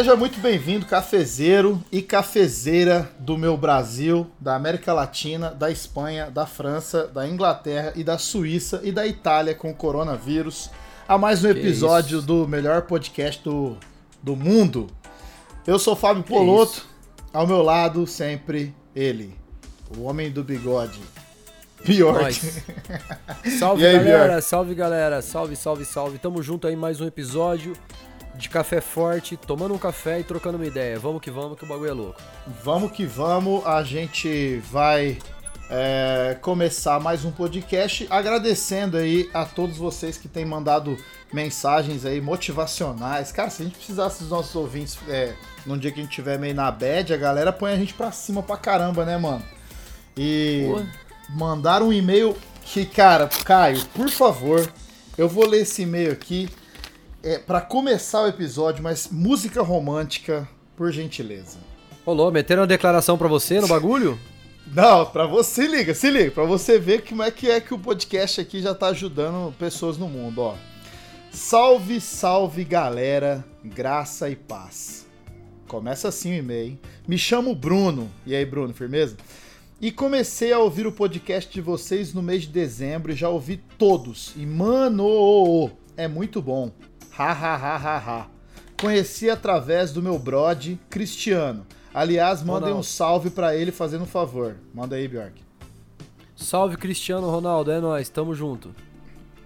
Seja muito bem-vindo, cafezeiro e cafezeira do meu Brasil, da América Latina, da Espanha, da França, da Inglaterra e da Suíça e da Itália com o coronavírus, a mais um episódio do melhor podcast do, do mundo. Eu sou Fábio Que Poloto, isso? ao meu lado sempre ele, o homem do bigode, Bjork. Salve aí, galera, Bjork? salve galera, salve, salve, salve. Tamo junto aí mais um episódio de Café Forte, tomando um café e trocando uma ideia. Vamos que vamos, que o bagulho é louco. Vamos que vamos, a gente vai é, começar mais um podcast agradecendo aí a todos vocês que têm mandado mensagens aí motivacionais. Cara, se a gente precisasse dos nossos ouvintes é, num dia que a gente tiver meio na bad, a galera põe a gente pra cima pra caramba, né, mano? E Pô. mandaram um e-mail que, cara, Caio, por favor, eu vou ler esse e-mail aqui é, para começar o episódio, mas música romântica, por gentileza. Rolou, meteram uma declaração pra você no bagulho? Não, pra você, se liga, se liga, pra você ver como é que é que o podcast aqui já tá ajudando pessoas no mundo, ó. Salve, salve galera, graça e paz. Começa assim o e-mail, hein? Me chamo Bruno. E aí, Bruno, firmeza? E comecei a ouvir o podcast de vocês no mês de dezembro e já ouvi todos. E mano, é muito bom. Ha ha ha ha ha. Conheci através do meu brode Cristiano. Aliás, mandem um salve pra ele fazendo um favor. Manda aí, Bjork. Salve Cristiano Ronaldo, é nóis, tamo junto.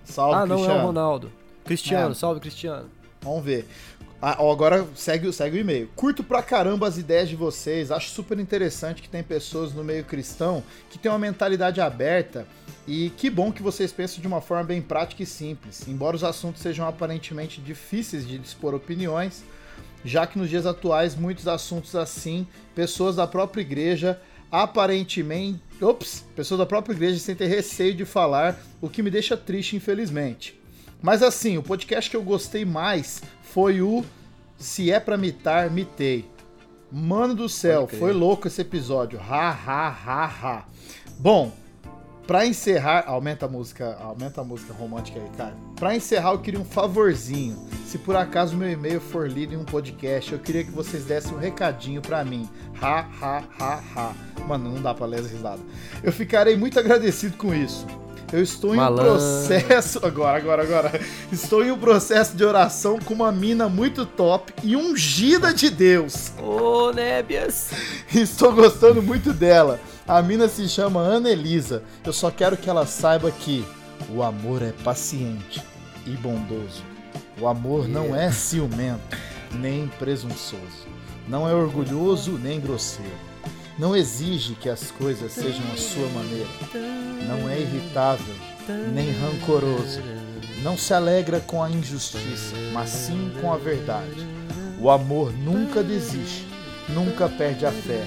Salve, ah, não Cristiano. é o Ronaldo. Cristiano, É. salve Cristiano. Vamos ver. Ah, ó, agora segue, o- segue o e-mail. Curto pra caramba as ideias de vocês. Acho super interessante que tem pessoas no meio cristão que tem uma mentalidade aberta. E que bom que vocês pensam de uma forma bem prática e simples. Embora os assuntos sejam aparentemente difíceis de dispor opiniões, já que nos dias atuais muitos assuntos assim, pessoas da própria igreja aparentemente, ops, pessoas da própria igreja sentem receio de falar, o que me deixa triste, infelizmente. Mas assim, o podcast que eu gostei mais foi o Se é pra mitar, mitei. Mano do céu, foi louco esse episódio. Ha, ha, ha, ha. Bom, pra encerrar, aumenta a música, aumenta a música romântica aí, cara. Pra encerrar, eu queria um favorzinho. Se por acaso meu e-mail for lido em um podcast, eu queria que vocês dessem um recadinho pra mim. Ha, ha, ha, ha. Mano, não dá pra ler as risadas. Eu ficarei muito agradecido com isso. Eu estou em um processo. Agora, agora, agora. Estou em um processo de oração com uma mina muito top e ungida de Deus. Ô, Nébias. Estou gostando muito dela. A mina se chama Ana Elisa. Eu só quero que ela saiba que o amor é paciente e bondoso. O amor não é ciumento, nem presunçoso. Não é orgulhoso nem grosseiro. Não exige que as coisas sejam a sua maneira. Não é irritável, nem rancoroso. Não se alegra com a injustiça, mas sim com a verdade. O amor nunca desiste, nunca perde a fé,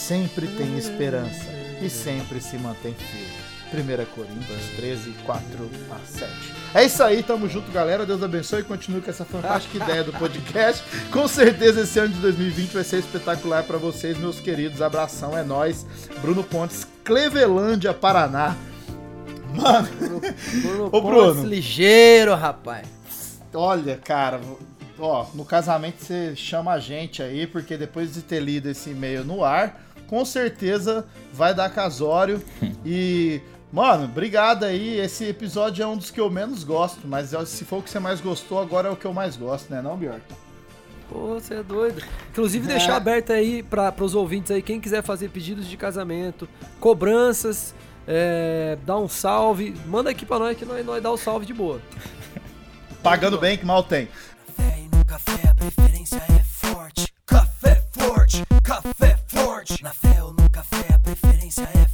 sempre tem esperança e sempre se mantém firme. 1 Coríntios 13, 4 a 7. É isso aí, tamo junto, galera. Deus abençoe e continue com essa fantástica ideia do podcast. Com certeza esse ano de 2020 vai ser espetacular pra vocês, meus queridos. Abração, é nóis. Bruno Pontes, Clevelândia, Paraná. Mano, Bruno Ô, Pontes, Bruno. ligeiro, rapaz. Olha, cara, ó, no casamento você chama a gente aí, porque depois de ter lido esse e-mail no ar, com certeza vai dar casório. e, mano, obrigado aí. Esse episódio é um dos que eu menos gosto, mas se for o que você mais gostou, agora é o que eu mais gosto, né, não, Bjork? Pô, você é doido. Inclusive, É. deixar aberto aí para os ouvintes aí, quem quiser fazer pedidos de casamento, cobranças, é, dá um salve, manda aqui pra nós que nós, nós dá o salve de boa. Pagando bem que mal tem. Café e no café a preferência é forte. Café forte, café Na fé ou no café a preferência é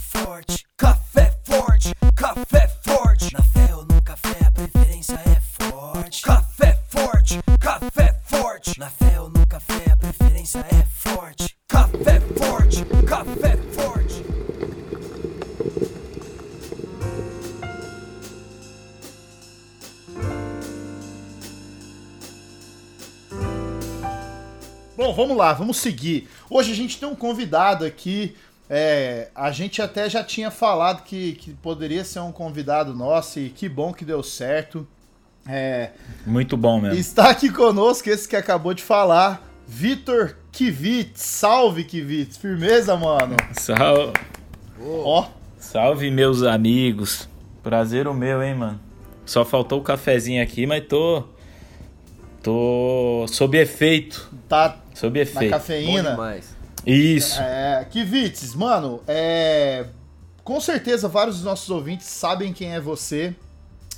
vamos lá, vamos seguir. Hoje a gente tem um convidado aqui. é, a gente até já tinha falado que, que poderia ser um convidado nosso e que bom que deu certo. É, Muito bom mesmo. está aqui conosco esse que acabou de falar, Vitor Kivitz. Salve, Kivitz. Firmeza, mano? Salve, Ó, salve meus amigos. Prazer o meu, hein, mano. Só faltou o cafezinho aqui, mas tô. Tô sob efeito. tá Sob na efeito. Bom cafeína. Isso. É, Kivitz, mano, é. Com certeza vários dos nossos ouvintes sabem quem é você,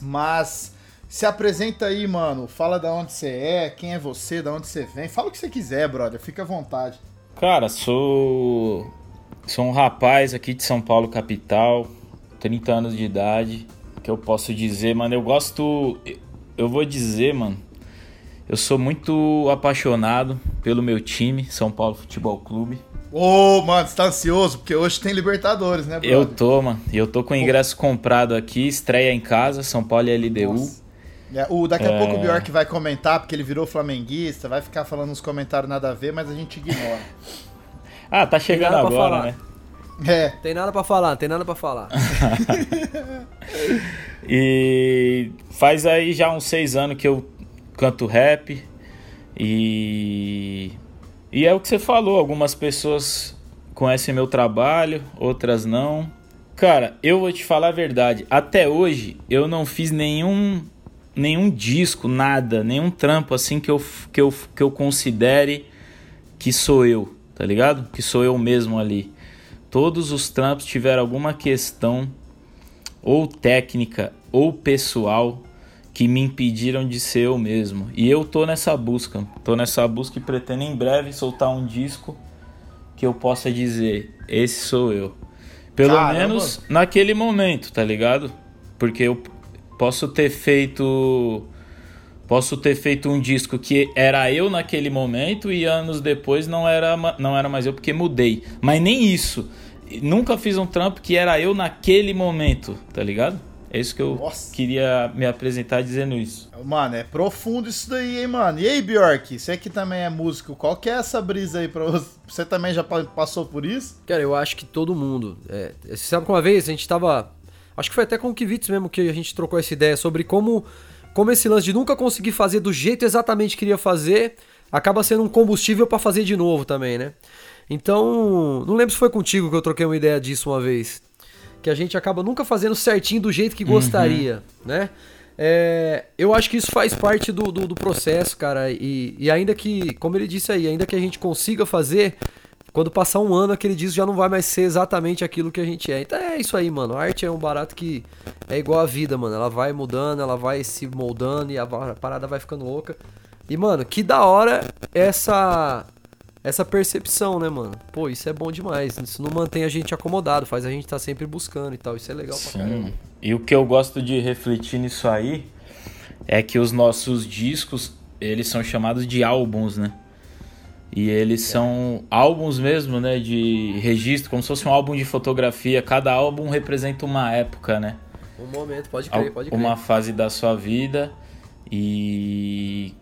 mas se apresenta aí, mano. Fala da onde você é, quem é você, da onde você vem. Fala o que você quiser, brother. Fica à vontade. Cara, sou. Sou um rapaz aqui de São Paulo, capital, 30 anos de idade. Que eu posso dizer, mano, eu gosto. Eu vou dizer, mano. Eu sou muito apaixonado pelo meu time, São Paulo Futebol Clube. Ô, mano, você tá ansioso? Porque hoje tem Libertadores, né, brother? Eu tô, mano. E eu tô com o ingresso comprado aqui, estreia em casa, São Paulo e LDU. Nossa. É, o, daqui a É. pouco o Bjork vai comentar, porque ele virou flamenguista, vai ficar falando uns comentários nada a ver, mas a gente ignora. Ah, tá chegando nada pra agora, falar. né? É, Tem nada pra falar, tem nada pra falar. E faz aí já uns seis anos que eu canto rap. E. E é o que você falou, algumas pessoas conhecem meu trabalho, outras não. Cara, eu vou te falar a verdade. Até hoje eu não fiz nenhum nenhum disco, nada, nenhum trampo assim que eu, que eu, que eu considere que sou eu, tá ligado? Que sou eu mesmo ali. Todos os trampos tiveram alguma questão ou técnica ou pessoal que me impediram de ser eu mesmo. E eu tô nessa busca, tô nessa busca e pretendo em breve soltar um disco que eu possa dizer, esse sou eu. Pelo Caramba. menos naquele momento, tá ligado? Porque eu posso ter feito posso ter feito um disco que era eu naquele momento e anos depois não era não era mais eu porque mudei. Mas nem isso. Nunca fiz um trampo que era eu naquele momento, tá ligado? É isso que eu Nossa. queria me apresentar dizendo isso. mano, é profundo isso daí, hein, mano. E aí, Bjork, você que também é músico, qual que é essa brisa aí pra você? Você também já pa- passou por isso? Cara, eu acho que todo mundo. É, você sabe que uma vez a gente tava. Acho que foi até com o Kivitz mesmo que a gente trocou essa ideia sobre como, como esse lance de nunca conseguir fazer do jeito exatamente que queria fazer acaba sendo um combustível pra fazer de novo também, né? Então, não lembro se foi contigo que eu troquei uma ideia disso uma vez. Que a gente acaba nunca fazendo certinho do jeito que gostaria, né? É, eu acho que isso faz parte do, do, do processo, cara. E, e ainda que, como ele disse aí, ainda que a gente consiga fazer, quando passar um ano, aquele disco já não vai mais ser exatamente aquilo que a gente é. Então é isso aí, mano. A arte é um barato que é igual a vida, mano. Ela vai mudando, ela vai se moldando e a parada vai ficando louca. E, mano, que da hora essa essa percepção, né, mano? Pô, isso é bom demais. Isso não mantém a gente acomodado, faz a gente estar sempre buscando e tal. Isso é legal pra caramba. Sim. E o que eu gosto de refletir nisso aí é que os nossos discos, eles são chamados de álbuns, né? E eles são álbuns mesmo, né, de registro, como se fosse um álbum de fotografia. Cada álbum representa uma época, né? Um momento, pode crer, pode crer. uma fase da sua vida e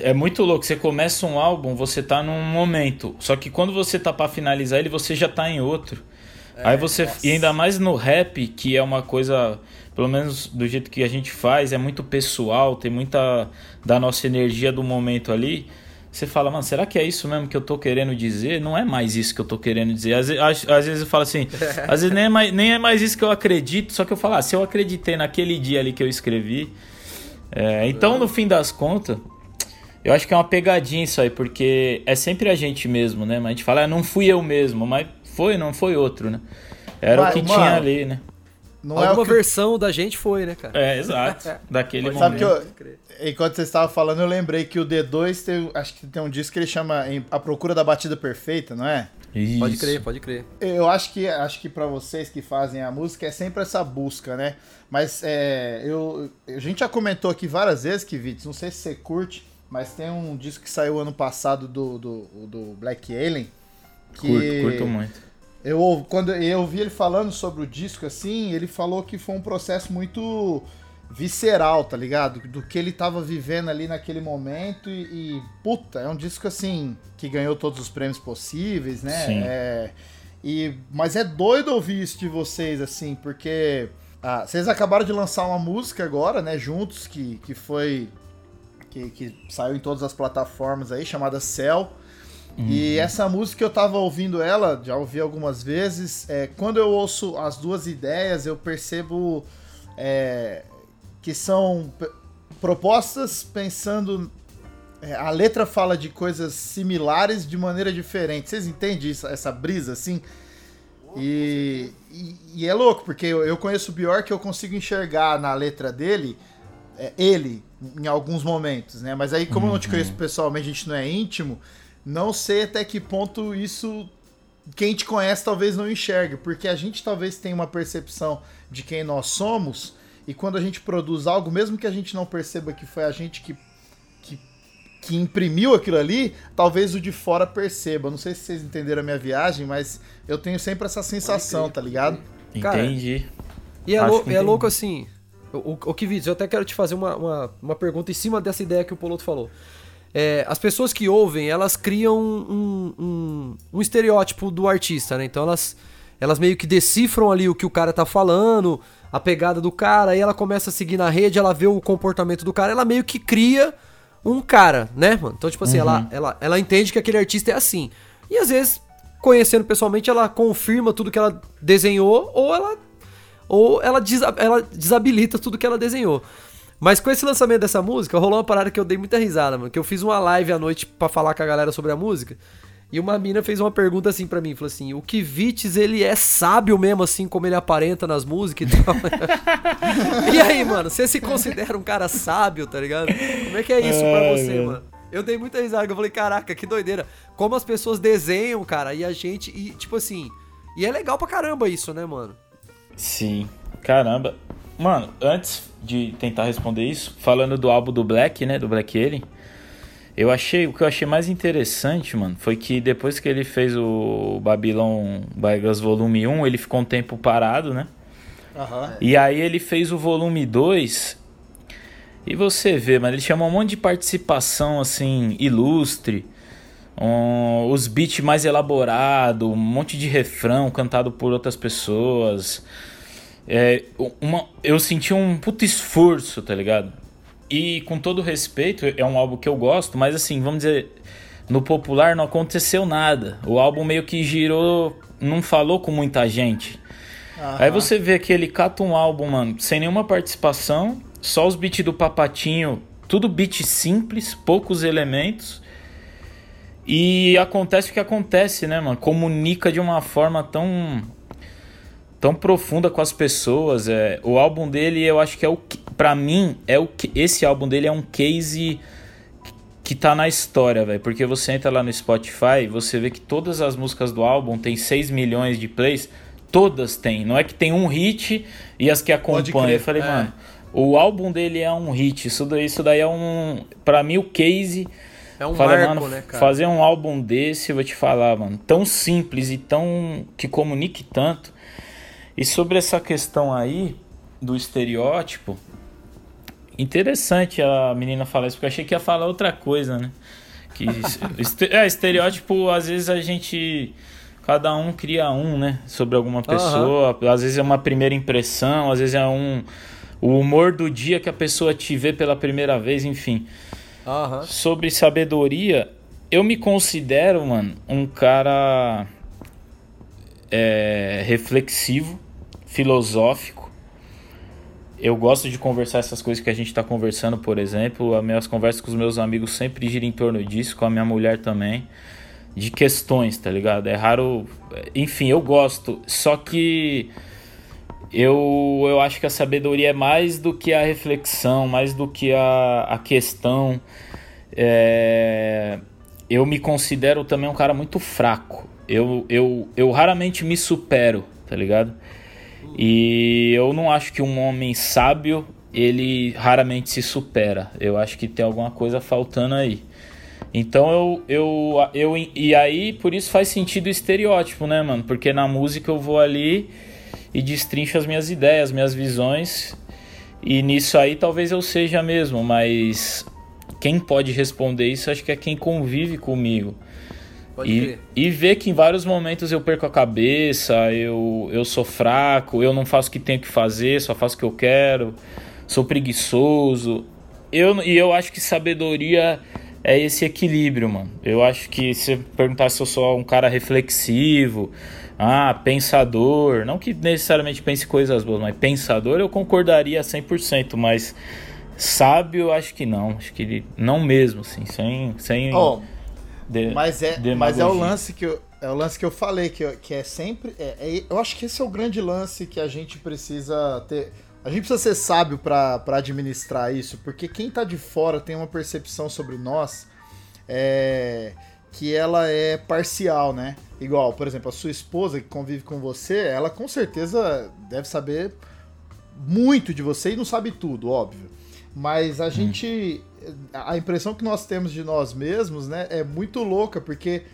é muito louco. Você começa um álbum, você tá num momento, só que quando você tá pra finalizar ele, você já tá em outro. Aí você e ainda mais no rap, que é uma coisa, pelo menos do jeito que a gente faz, é muito pessoal, tem muita da nossa energia do momento ali. Você fala, mano, será que é isso mesmo que eu tô querendo dizer? Não é mais isso que eu tô querendo dizer. Às, às- às vezes eu falo assim, às vezes nem é, mais, nem é mais isso que eu acredito, só que eu falo, ah, se eu acreditei naquele dia ali que eu escrevi. É, então, no fim das contas, eu acho que é uma pegadinha isso aí, porque é sempre a gente mesmo, né? Mas a gente fala, ah, não fui eu mesmo, mas foi, não foi outro, né? Era Mas, o que mano, tinha ali, né? Não é Alguma o que... versão da gente foi, né, cara? É, exato. Daquele Sabe momento. que eu, enquanto você estava falando, eu lembrei que o D2 tem, acho que tem um disco que ele chama A Procura da Batida Perfeita, não é? Isso. Pode crer, pode crer. Eu acho que acho que para vocês que fazem a música é sempre essa busca, né? Mas é, eu, a gente já comentou aqui várias vezes que Vitz, não sei se você curte, mas tem um disco que saiu ano passado do, do, do Black Alien. Que Curto, curto muito. Eu quando eu ouvi ele falando sobre o disco assim, ele falou que foi um processo muito visceral, tá ligado? Do que ele tava vivendo ali naquele momento e, e, puta, é um disco assim que ganhou todos os prêmios possíveis, né? Sim. É, e mas é doido ouvir isso de vocês assim, porque ah, vocês acabaram de lançar uma música agora, né, juntos que, que foi que, que saiu em todas as plataformas aí, chamada Cell. E essa música eu tava ouvindo ela, já ouvi algumas vezes. É, quando eu ouço as duas ideias, eu percebo é, que são propostas pensando. é, a letra fala de coisas similares de maneira diferente. Vocês entendem isso, essa brisa assim? E, e, e é louco, porque eu, eu conheço o Bjork, eu consigo enxergar na letra dele ele em alguns momentos, né? Mas aí, como eu não te conheço pessoalmente, a gente não é íntimo, não sei até que ponto isso quem te conhece talvez não enxergue, porque a gente talvez tenha uma percepção de quem nós somos, e quando a gente produz algo, mesmo que a gente não perceba que foi a gente que, que, que imprimiu aquilo ali, talvez o de fora perceba. Não sei se vocês entenderam a minha viagem, mas eu tenho sempre essa sensação, tá ligado? Cara, Entendi. E é, lou- é louco assim. O, o, o Kivitz, eu até quero te fazer uma, uma, uma pergunta em cima dessa ideia que o Poloto falou. É, as pessoas que ouvem, elas criam um, um, um estereótipo do artista, né? Então elas, elas meio que decifram ali o que o cara tá falando, a pegada do cara, aí ela começa a seguir na rede, ela vê o comportamento do cara, ela meio que cria um cara, né, mano? Então, tipo assim, ela, ela, ela entende que aquele artista é assim. E às vezes, conhecendo pessoalmente, ela confirma tudo que ela desenhou, ou ela ou ela, desa- ela desabilita tudo que ela desenhou. Mas com esse lançamento dessa música, rolou uma parada que eu dei muita risada, mano. Que eu fiz uma live à noite pra falar com a galera sobre a música. E uma mina fez uma pergunta assim pra mim, falou assim: "O Kivitz, ele é sábio mesmo assim como ele aparenta nas músicas e tal?" e aí, mano, você se considera um cara sábio, tá ligado? Como é que é isso pra Ai, você, velho. mano? Eu dei muita risada, eu falei, caraca, que doideira. Como as pessoas desenham, cara, e a gente, e tipo assim, e é legal pra caramba isso, né, mano? Sim. Caramba. Mano, antes de tentar responder isso, falando do álbum do Black, né? Do Black Alien, eu achei. O que eu achei mais interessante, mano, foi que depois que ele fez o Babylon Baigas Volume 1, ele ficou um tempo parado, né? Aham. E aí ele fez o volume 2. E você vê, mano, ele chama um monte de participação assim, ilustre. Um, os beats mais elaborados, um monte de refrão cantado por outras pessoas. É, uma, eu senti um puto esforço, tá ligado? E com todo respeito, é um álbum que eu gosto, mas assim, vamos dizer, no popular não aconteceu nada. O álbum meio que girou, não falou com muita gente. Aí você vê que ele cata um álbum, mano, sem nenhuma participação, só os beats do Papatinho, tudo beat simples, poucos elementos. E acontece o que acontece, né, mano? Comunica de uma forma tão tão profunda com as pessoas. É, o álbum dele, eu acho que é o pra mim é o que esse álbum dele é um case que tá na história, velho, porque você entra lá no Spotify, você vê que todas as músicas do álbum tem 6 milhões de plays, todas tem. Não é que tem um hit e as que acompanham. Eu falei, é. mano, o álbum dele é um hit. Isso daí, isso daí é um, Pra mim o case É um marco, mano, né, cara? fazer um álbum desse, eu vou te falar, mano, tão simples e tão que comunique tanto. E sobre essa questão aí do estereótipo, interessante a menina falar isso, porque eu achei que ia falar outra coisa, né? Que é, estereótipo, às vezes a gente cada um cria um, né, sobre alguma pessoa, às vezes é uma primeira impressão, às vezes é um o humor do dia que a pessoa te vê pela primeira vez, enfim. Aham. Sobre sabedoria, eu me considero, mano, um cara é, reflexivo, filosófico. Eu gosto de conversar essas coisas que a gente tá conversando, por exemplo. As minhas conversas com os meus amigos sempre giram em torno disso, com a minha mulher também. De questões, tá ligado? É raro. Enfim, eu gosto. Só que eu, eu acho que a sabedoria é mais do que a reflexão, mais do que a, a questão. É, eu me considero também um cara muito fraco. Eu, eu, eu raramente me supero, tá ligado? E eu não acho que um homem sábio ele raramente se supera. Eu acho que tem alguma coisa faltando aí. Então eu, eu, eu. E aí, por isso faz sentido o estereótipo, né, mano? Porque na música eu vou ali e destrincho as minhas ideias, minhas visões. E nisso aí talvez eu seja mesmo, mas quem pode responder isso acho que é quem convive comigo. Pode E, crer. e ver que em vários momentos eu perco a cabeça, eu, eu sou fraco, eu não faço o que tenho que fazer, só faço o que eu quero, sou preguiçoso. Eu, e eu acho que sabedoria é esse equilíbrio, mano. Eu acho que se você perguntar se eu sou um cara reflexivo, ah, pensador, não que necessariamente pense coisas boas, mas pensador eu concordaria 100%, mas sábio acho que não, acho que ele, não mesmo, assim, sem... sem Ó, de- Mas é, mas é o lance que eu, é o lance que eu falei, que, eu- que é sempre. é- é- eu acho que esse é o grande lance que a gente precisa ter. A gente precisa ser sábio pra administrar isso, porque quem tá de fora tem uma percepção sobre nós é, que ela é parcial, né? Igual, por exemplo, a sua esposa que convive com você, ela com certeza deve saber muito de você e não sabe tudo, óbvio. Mas a gente. A impressão que nós temos de nós mesmos, né, é muito louca, porque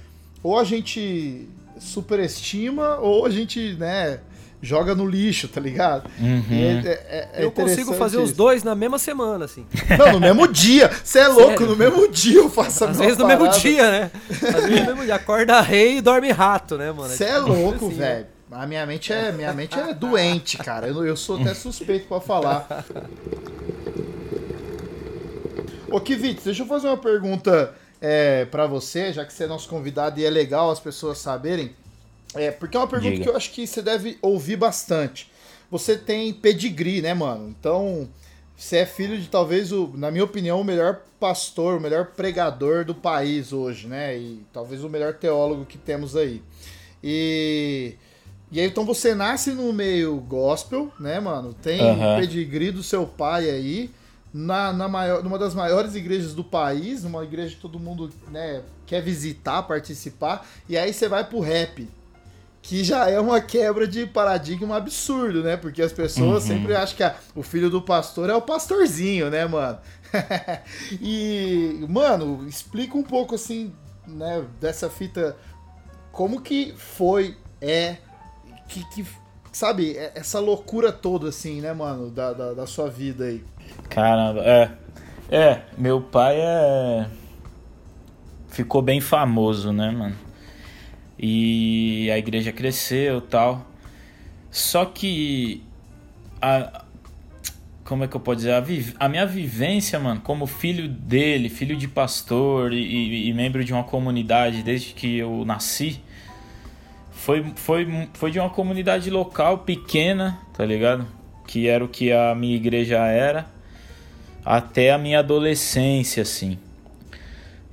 ou a gente superestima ou a gente, né, joga no lixo, tá ligado? Uhum. E é- é- é eu consigo fazer os isso. dois na mesma semana, assim. Não, no mesmo dia. Você é louco, Sério? no mesmo dia eu faço a Às vezes no mesmo parada. dia, né? Às vezes no mesmo dia. Acorda rei e dorme rato, né, mano? Você é tipo louco, assim, velho. A minha mente é, minha mente é doente, cara. Eu, eu sou até suspeito pra falar. Ô, Kivitz, deixa eu fazer uma pergunta é, para você, já que você é nosso convidado e é legal as pessoas saberem. É, porque é uma pergunta Diga. que eu acho que você deve ouvir bastante. Você tem pedigree, né, mano? Então, você é filho de talvez, o, na minha opinião, o melhor pastor, o melhor pregador do país hoje, né? E talvez o melhor teólogo que temos aí. E, e aí, então você nasce no meio gospel, né, mano? Tem pedigree do seu pai aí, na, na maior, numa das maiores igrejas do país, numa igreja que todo mundo né, quer visitar, participar, e aí você vai pro rap. Que já é uma quebra de paradigma absurdo, né? Porque as pessoas Uhum. sempre acham que ah, o filho do pastor é o pastorzinho, né, mano? e, mano, explica um pouco assim, né, dessa fita como que foi, é, que, que sabe, é- essa loucura toda, assim, né, mano, da, da, da sua vida aí. Caramba, é. É, meu pai é. Ficou bem famoso, né, mano? E a igreja cresceu tal. Só que. A, como é que eu posso dizer? A, a minha vivência, mano, como filho dele, filho de pastor e, e- e membro de uma comunidade desde que eu nasci, foi, foi, foi de uma comunidade local pequena, tá ligado? Que era o que a minha igreja era, até a minha adolescência, assim.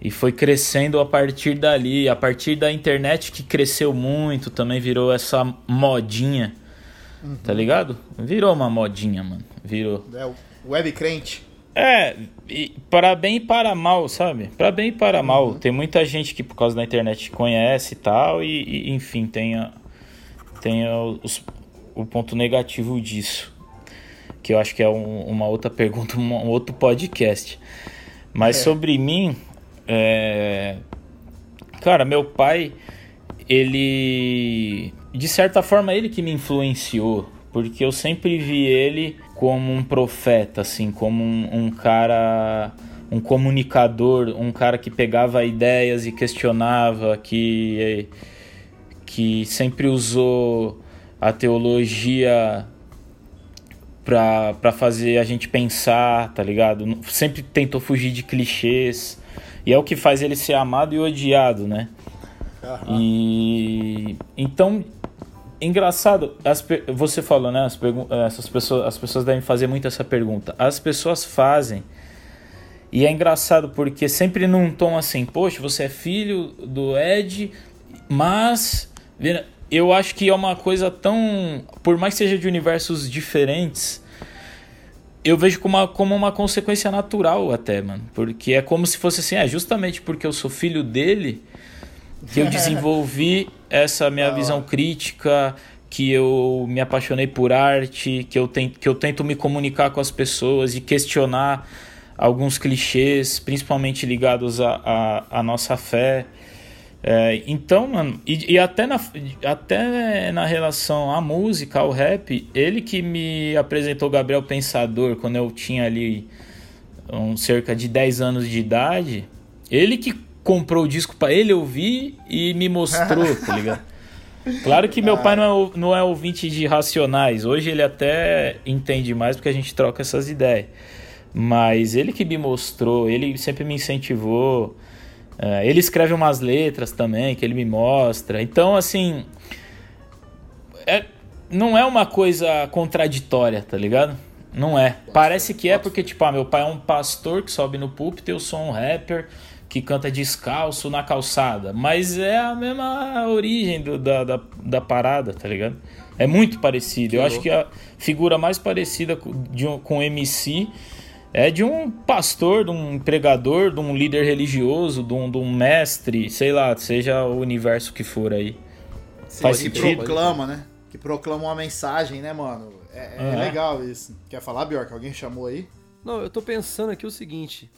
E foi crescendo a partir dali, a partir da internet que cresceu muito, também virou essa modinha, tá ligado? Virou uma modinha, mano. Virou. É, o web crente. É, e para bem e para mal, sabe? Para bem e para mal. Tem muita gente que por causa da internet conhece e tal, e, e, enfim, tem, a- tem a- os- o ponto negativo disso. Que eu acho que é um- uma outra pergunta, um, um outro podcast. Mas É. sobre mim, é, cara, meu pai, ele. De certa forma, ele que me influenciou. Porque eu sempre vi ele como um profeta, assim, como um, um cara. Um comunicador, um cara que pegava ideias e questionava, que, que sempre usou a teologia pra fazer a gente pensar, tá ligado? Sempre tentou fugir de clichês. E é o que faz ele ser amado e odiado, né? E então engraçado, as você falou, né? As essas pessoas, as pessoas devem fazer muito essa pergunta. As pessoas fazem. E é engraçado porque sempre num tom assim, poxa, você é filho do Ed, mas eu acho que é uma coisa tão, por mais que seja de universos diferentes, eu vejo como uma, como uma consequência natural até, mano. Porque é como se fosse assim, é justamente porque eu sou filho dele que eu desenvolvi essa minha hora. visão crítica, que eu me apaixonei por arte, que eu, tento, que eu tento me comunicar com as pessoas e questionar alguns clichês, principalmente ligados à à- à nossa fé. É, então, mano, e, e até, na, até na relação à música, ao rap, ele que me apresentou Gabriel Pensador quando eu tinha ali um, cerca de 10 anos de idade, ele que comprou o disco pra ele ouvir e me mostrou, tá ligado? Claro que meu pai não é, não é ouvinte de Racionais, hoje ele até entende mais porque a gente troca essas ideias. Mas ele que me mostrou, ele sempre me incentivou. É, ele escreve umas letras também que ele me mostra. Então, assim. É, não é uma coisa contraditória, tá ligado? Não é. Parece que é porque, tipo, ah, meu pai é um pastor que sobe no púlpito, eu sou um rapper que canta descalço na calçada. Mas é a mesma origem do, da, da, da parada, tá ligado? É muito parecido. Eu acho que a figura mais parecida de um, com MC é de um pastor, de um pregador, de um líder religioso, de um, de um mestre, sei lá, seja o universo que for aí. Sim, Faz sentido? Que proclama, né? Que proclama uma mensagem, né, mano? É, é, é legal isso. Quer falar, Bjork? Alguém chamou aí? Não, eu tô pensando aqui o seguinte.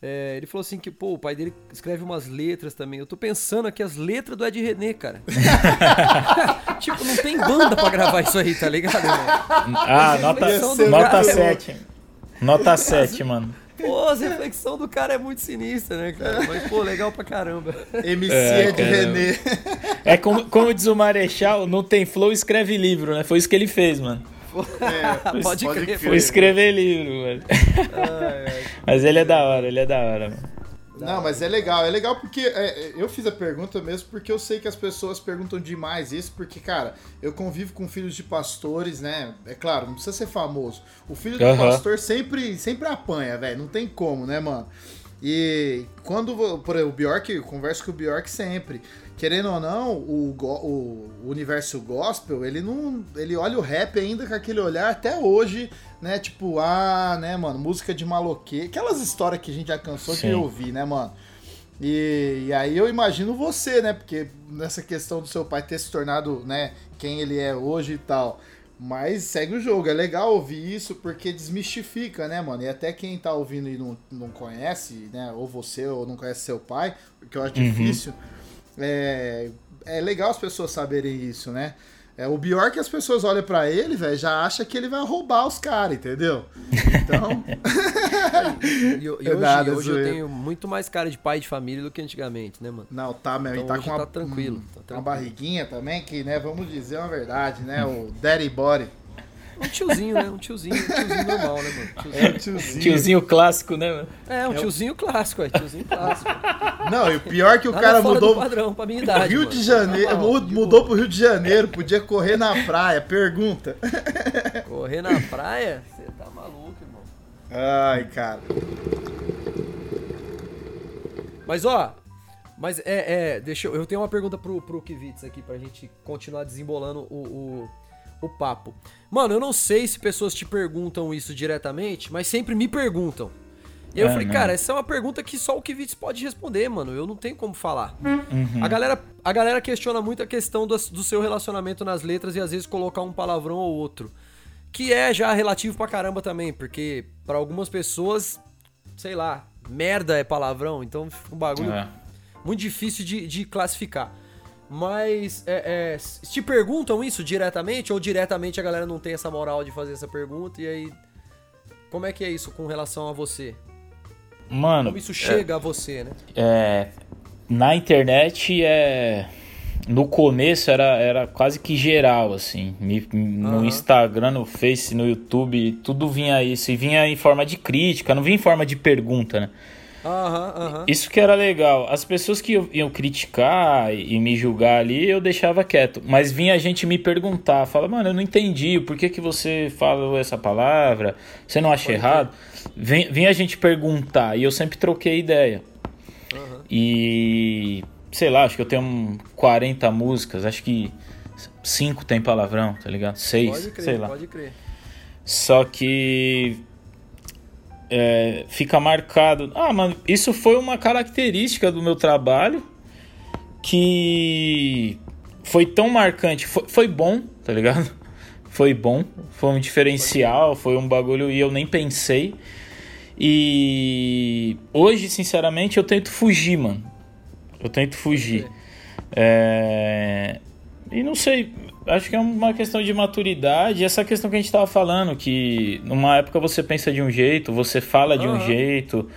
É, ele falou assim que, pô, o pai dele escreve umas letras também. Eu tô pensando aqui as letras do Ed René, cara. tipo, não tem banda pra gravar isso aí, tá ligado? Ah, nota, nota 7. Nota 7, mano. Pô, a reflexão do cara é muito sinistra, né, cara? Mas, pô, legal pra caramba. MC é, Ed René. É como, como diz o Marechal, não tem flow, escreve livro, né? Foi isso que ele fez, mano. É, pode, pode crer. Foi escrever livro, mano. Ai, ai. Mas ele é da hora, ele é da hora, mano. Não, mas é legal. É legal porque é, é, eu fiz a pergunta mesmo porque eu sei que as pessoas perguntam demais isso, porque, cara, eu convivo com filhos de pastores, né? É claro, não precisa ser famoso. O filho do uhum. pastor sempre, sempre apanha, velho. Não tem como, né, mano? E quando, por exemplo, o Bjork, eu converso com o Bjork sempre querendo ou não, o, o, universo gospel, ele não. Ele olha o rap ainda com aquele olhar até hoje, né? Tipo, ah, né, mano, música de maloquê. Aquelas histórias que a gente já cansou Sim. de ouvir, né, mano? E, e, aí eu imagino você, né? Porque nessa questão do seu pai ter se tornado, né, quem ele é hoje e tal. Mas segue o jogo, é legal ouvir isso porque desmistifica, né, mano? E até quem tá ouvindo e não, não conhece, né? Ou você, ou não conhece seu pai, que eu acho uhum. difícil é, é legal as pessoas saberem isso, né? É, o pior que as pessoas olham para ele, velho, já acha que ele vai roubar os caras, entendeu? Então. e, e, hoje, Nada, hoje eu tenho muito mais cara de pai de família do que antigamente, né, mano? Não, tá mesmo. Então, tá com uma, tá tranquilo, tá tranquilo. uma barriguinha também, que, né, vamos dizer uma verdade, né? O Daddy Body. Um tiozinho, né? Um tiozinho, um tiozinho normal, né, mano? Tiozinho. É, tiozinho. tiozinho clássico, né, mano? É, um é tiozinho clássico, é, tiozinho clássico. Não, e o pior é que o Nada cara mudou. padrão pra minha idade. Rio mano. de Janeiro, tá mudou, mudou pro Rio de Janeiro, podia correr na praia. Pergunta. Correr na praia? Você tá maluco, irmão. Ai, cara. Mas ó, mas é, é, deixa eu, eu tenho uma pergunta pro, pro Kivitz aqui pra gente continuar desembolando o, o o papo. Mano, eu não sei se pessoas te perguntam isso diretamente, mas sempre me perguntam. E aí eu é, falei, né? cara, essa é uma pergunta que só o Kivitz pode responder, mano. Eu não tenho como falar. Uhum. A, galera, a galera questiona muito a questão do, do seu relacionamento nas letras e às vezes colocar um palavrão ou outro. Que é já relativo pra caramba também, porque para algumas pessoas, sei lá, merda é palavrão, então fica um bagulho é. muito difícil de, de classificar. Mas é, é, te perguntam isso diretamente ou diretamente a galera não tem essa moral de fazer essa pergunta e aí como é que é isso com relação a você? Mano, como isso chega é, a você, né? É, na internet é no começo era, era quase que geral assim, no uhum. Instagram, no Face, no YouTube, tudo vinha isso e vinha em forma de crítica, não vinha em forma de pergunta, né? Uhum, Isso que era legal. As pessoas que iam criticar e me julgar ali, eu deixava quieto. Mas vinha a gente me perguntar, fala, mano, eu não entendi, por que, que você falou essa palavra? Você não acha Pode errado? Vinha, vinha a gente perguntar e eu sempre troquei ideia. Uhum. E sei lá, acho que eu tenho 40 músicas, acho que 5 tem palavrão, tá ligado? 6, sei lá. Pode crer. Só que é, fica marcado. Ah, mano, isso foi uma característica do meu trabalho que foi tão marcante. Foi, foi bom, tá ligado? Foi bom, foi um diferencial, foi um bagulho e eu nem pensei. E hoje, sinceramente, eu tento fugir, mano. Eu tento fugir. É... E não sei, acho que é uma questão de maturidade. Essa questão que a gente estava falando, que numa época você pensa de um jeito, você fala de uhum. um jeito.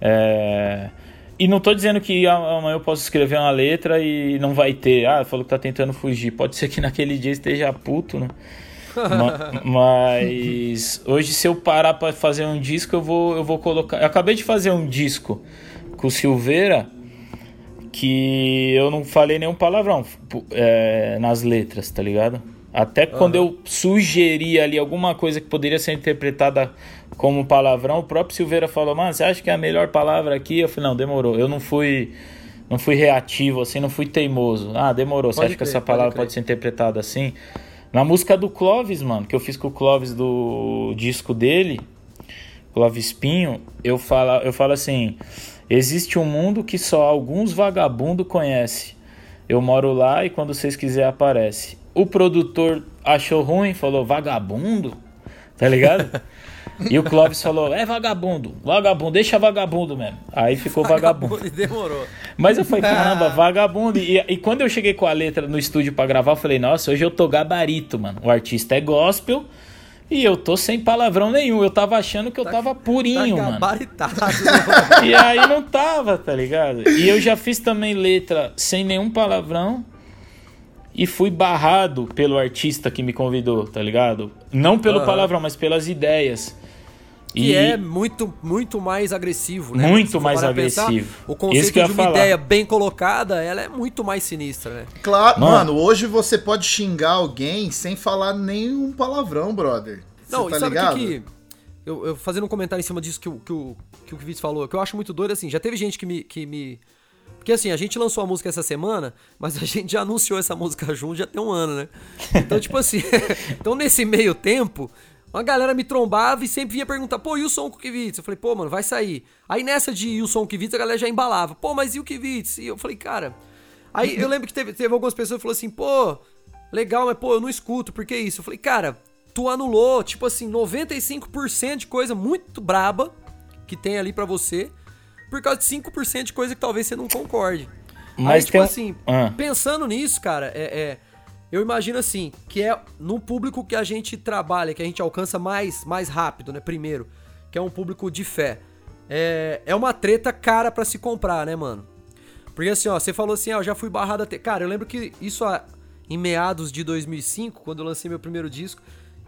É... E não estou dizendo que amanhã eu posso escrever uma letra e não vai ter. Ah, falou que tá tentando fugir. Pode ser que naquele dia esteja puto, né? Ma- Mas hoje, se eu parar pra fazer um disco, eu vou, eu vou colocar. Eu acabei de fazer um disco com o Silveira que eu não falei nenhum palavrão é, nas letras, tá ligado? Até quando eu sugeri ali alguma coisa que poderia ser interpretada como palavrão, o próprio Silveira falou: Mano, você acha que é a melhor palavra aqui? Eu falei: Não, demorou. Eu não fui. Não fui reativo, assim, não fui teimoso. Ah, demorou. Você Pode acha que crer, essa pode palavra crer. pode ser interpretada assim? Na música do Clóvis, mano, que eu fiz com o Clóvis do disco dele, Clóvis Pinho, eu falo, eu falo assim: existe um mundo que só alguns vagabundos conhecem. Eu moro lá e quando vocês quiserem aparece. O produtor achou ruim, falou vagabundo, tá ligado? e o Clóvis falou: é vagabundo, vagabundo, deixa vagabundo mesmo. Aí ficou vagabundo. E demorou. Mas eu falei, caramba, vagabundo. E, e quando eu cheguei com a letra no estúdio pra gravar, eu falei, nossa, hoje eu tô gabarito, mano. O artista é gospel e eu tô sem palavrão nenhum. Eu tava achando que eu tava Tá purinho, mano. gabaritado. né? E aí não tava, tá ligado? E eu já fiz também letra sem nenhum palavrão. E fui barrado pelo artista que me convidou, tá ligado? Não pelo palavrão, mas pelas ideias. Que é muito, muito mais agressivo, né? Muito mais pra pensar, agressivo. o conceito de uma falar. ideia bem colocada, ela é muito mais sinistra, né? Claro, Mano. mano, hoje você pode xingar alguém sem falar nenhum palavrão, brother. Você Não, tá e sabe o ligado? que que... Eu, eu fazendo um comentário em cima disso que o que o, que o Kivitz falou, que eu acho muito doido, assim, já teve gente que me, que me... Porque assim, a gente lançou a música essa semana, mas a gente já anunciou essa música junto já tem um ano, né? Então, tipo assim, então nesse meio tempo, uma galera me trombava e sempre vinha perguntar, pô, e o som com o Kivitz? Eu falei, pô, mano, vai sair. Aí nessa de e o som com o Kivitz, a galera já embalava, pô, mas e o Kivitz? E eu falei, cara... Aí eu lembro que teve, teve algumas pessoas que falaram assim, pô, legal, mas pô, eu não escuto, por que isso? Eu falei, cara, tu anulou, tipo assim, 95% de coisa muito braba que tem ali pra você, por causa de 5% de coisa que talvez você não concorde. Mas Aí, tipo tem assim, Ah. pensando nisso, cara, é, é- eu imagino assim, que é no público que a gente trabalha, que a gente alcança mais, mais rápido, né, primeiro, que é um público de fé. É, é uma treta cara pra se comprar, né, mano? Porque assim, ó, você falou assim, ó, eu já fui barrado até. Cara, eu lembro que isso a- em meados de 2005, quando eu lancei meu primeiro disco,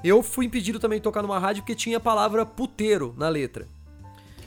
eu fui impedido também de tocar numa rádio porque tinha a palavra puteiro na letra.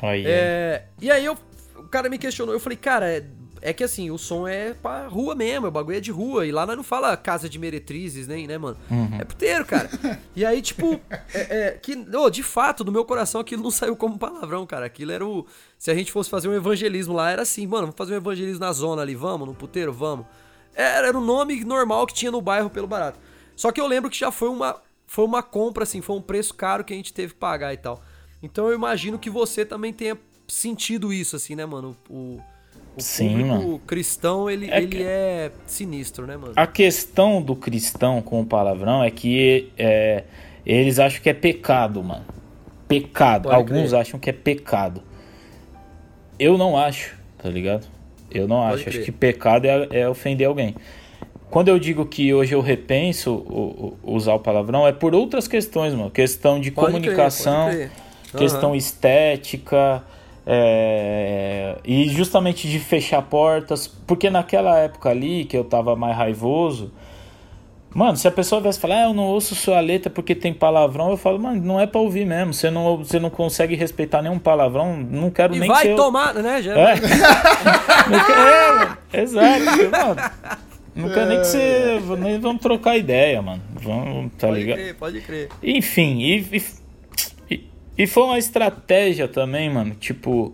Aí, É, e aí eu, o cara me questionou, eu falei, cara, é, é que assim, o som é pra rua mesmo, o bagulho é de rua, e lá nós não fala casa de meretrizes, nem, né, mano? É puteiro, cara. e aí, tipo, é, é, que, ô, de fato, do meu coração aquilo não saiu como palavrão, cara. Aquilo era o. Se a gente fosse fazer um evangelismo lá, era assim, mano, vamos fazer um evangelismo na zona ali, vamos, no puteiro, vamos. Era, era o nome normal que tinha no bairro pelo barato. Só que eu lembro que já foi uma, foi uma compra, assim, foi um preço caro que a gente teve que pagar e tal. Então eu imagino que você também tenha sentido isso, assim, né, mano? O, o Sim, mano. cristão, ele É ele é sinistro, né, mano? A questão do cristão com o palavrão é que é, eles acham que é pecado, mano. Pecado. Pode Alguns crer. acham que é pecado. Eu não acho, tá ligado? Eu não Pode acho. Acho crer. que pecado é, é ofender alguém. Quando eu digo que hoje eu repenso o- o- usar o palavrão, é por outras questões, mano. Questão de Pode comunicação, crer. questão Aham. estética é, e justamente de fechar portas, porque naquela época ali que eu tava mais raivoso, mano, se a pessoa viesse falar, ah, eu não ouço sua letra porque tem palavrão, eu falo, mano, não é pra ouvir mesmo, você não, você não consegue respeitar nenhum palavrão, não quero E nem vai que eu- tomar, né? Já, é. Não quer- é, mano. exato. Mano, não quero nem que você. Nem vamos trocar ideia, mano. Vamos, tá Pode ligado? crer, pode crer. Enfim, e, e, e- foi uma estratégia também, mano. Tipo,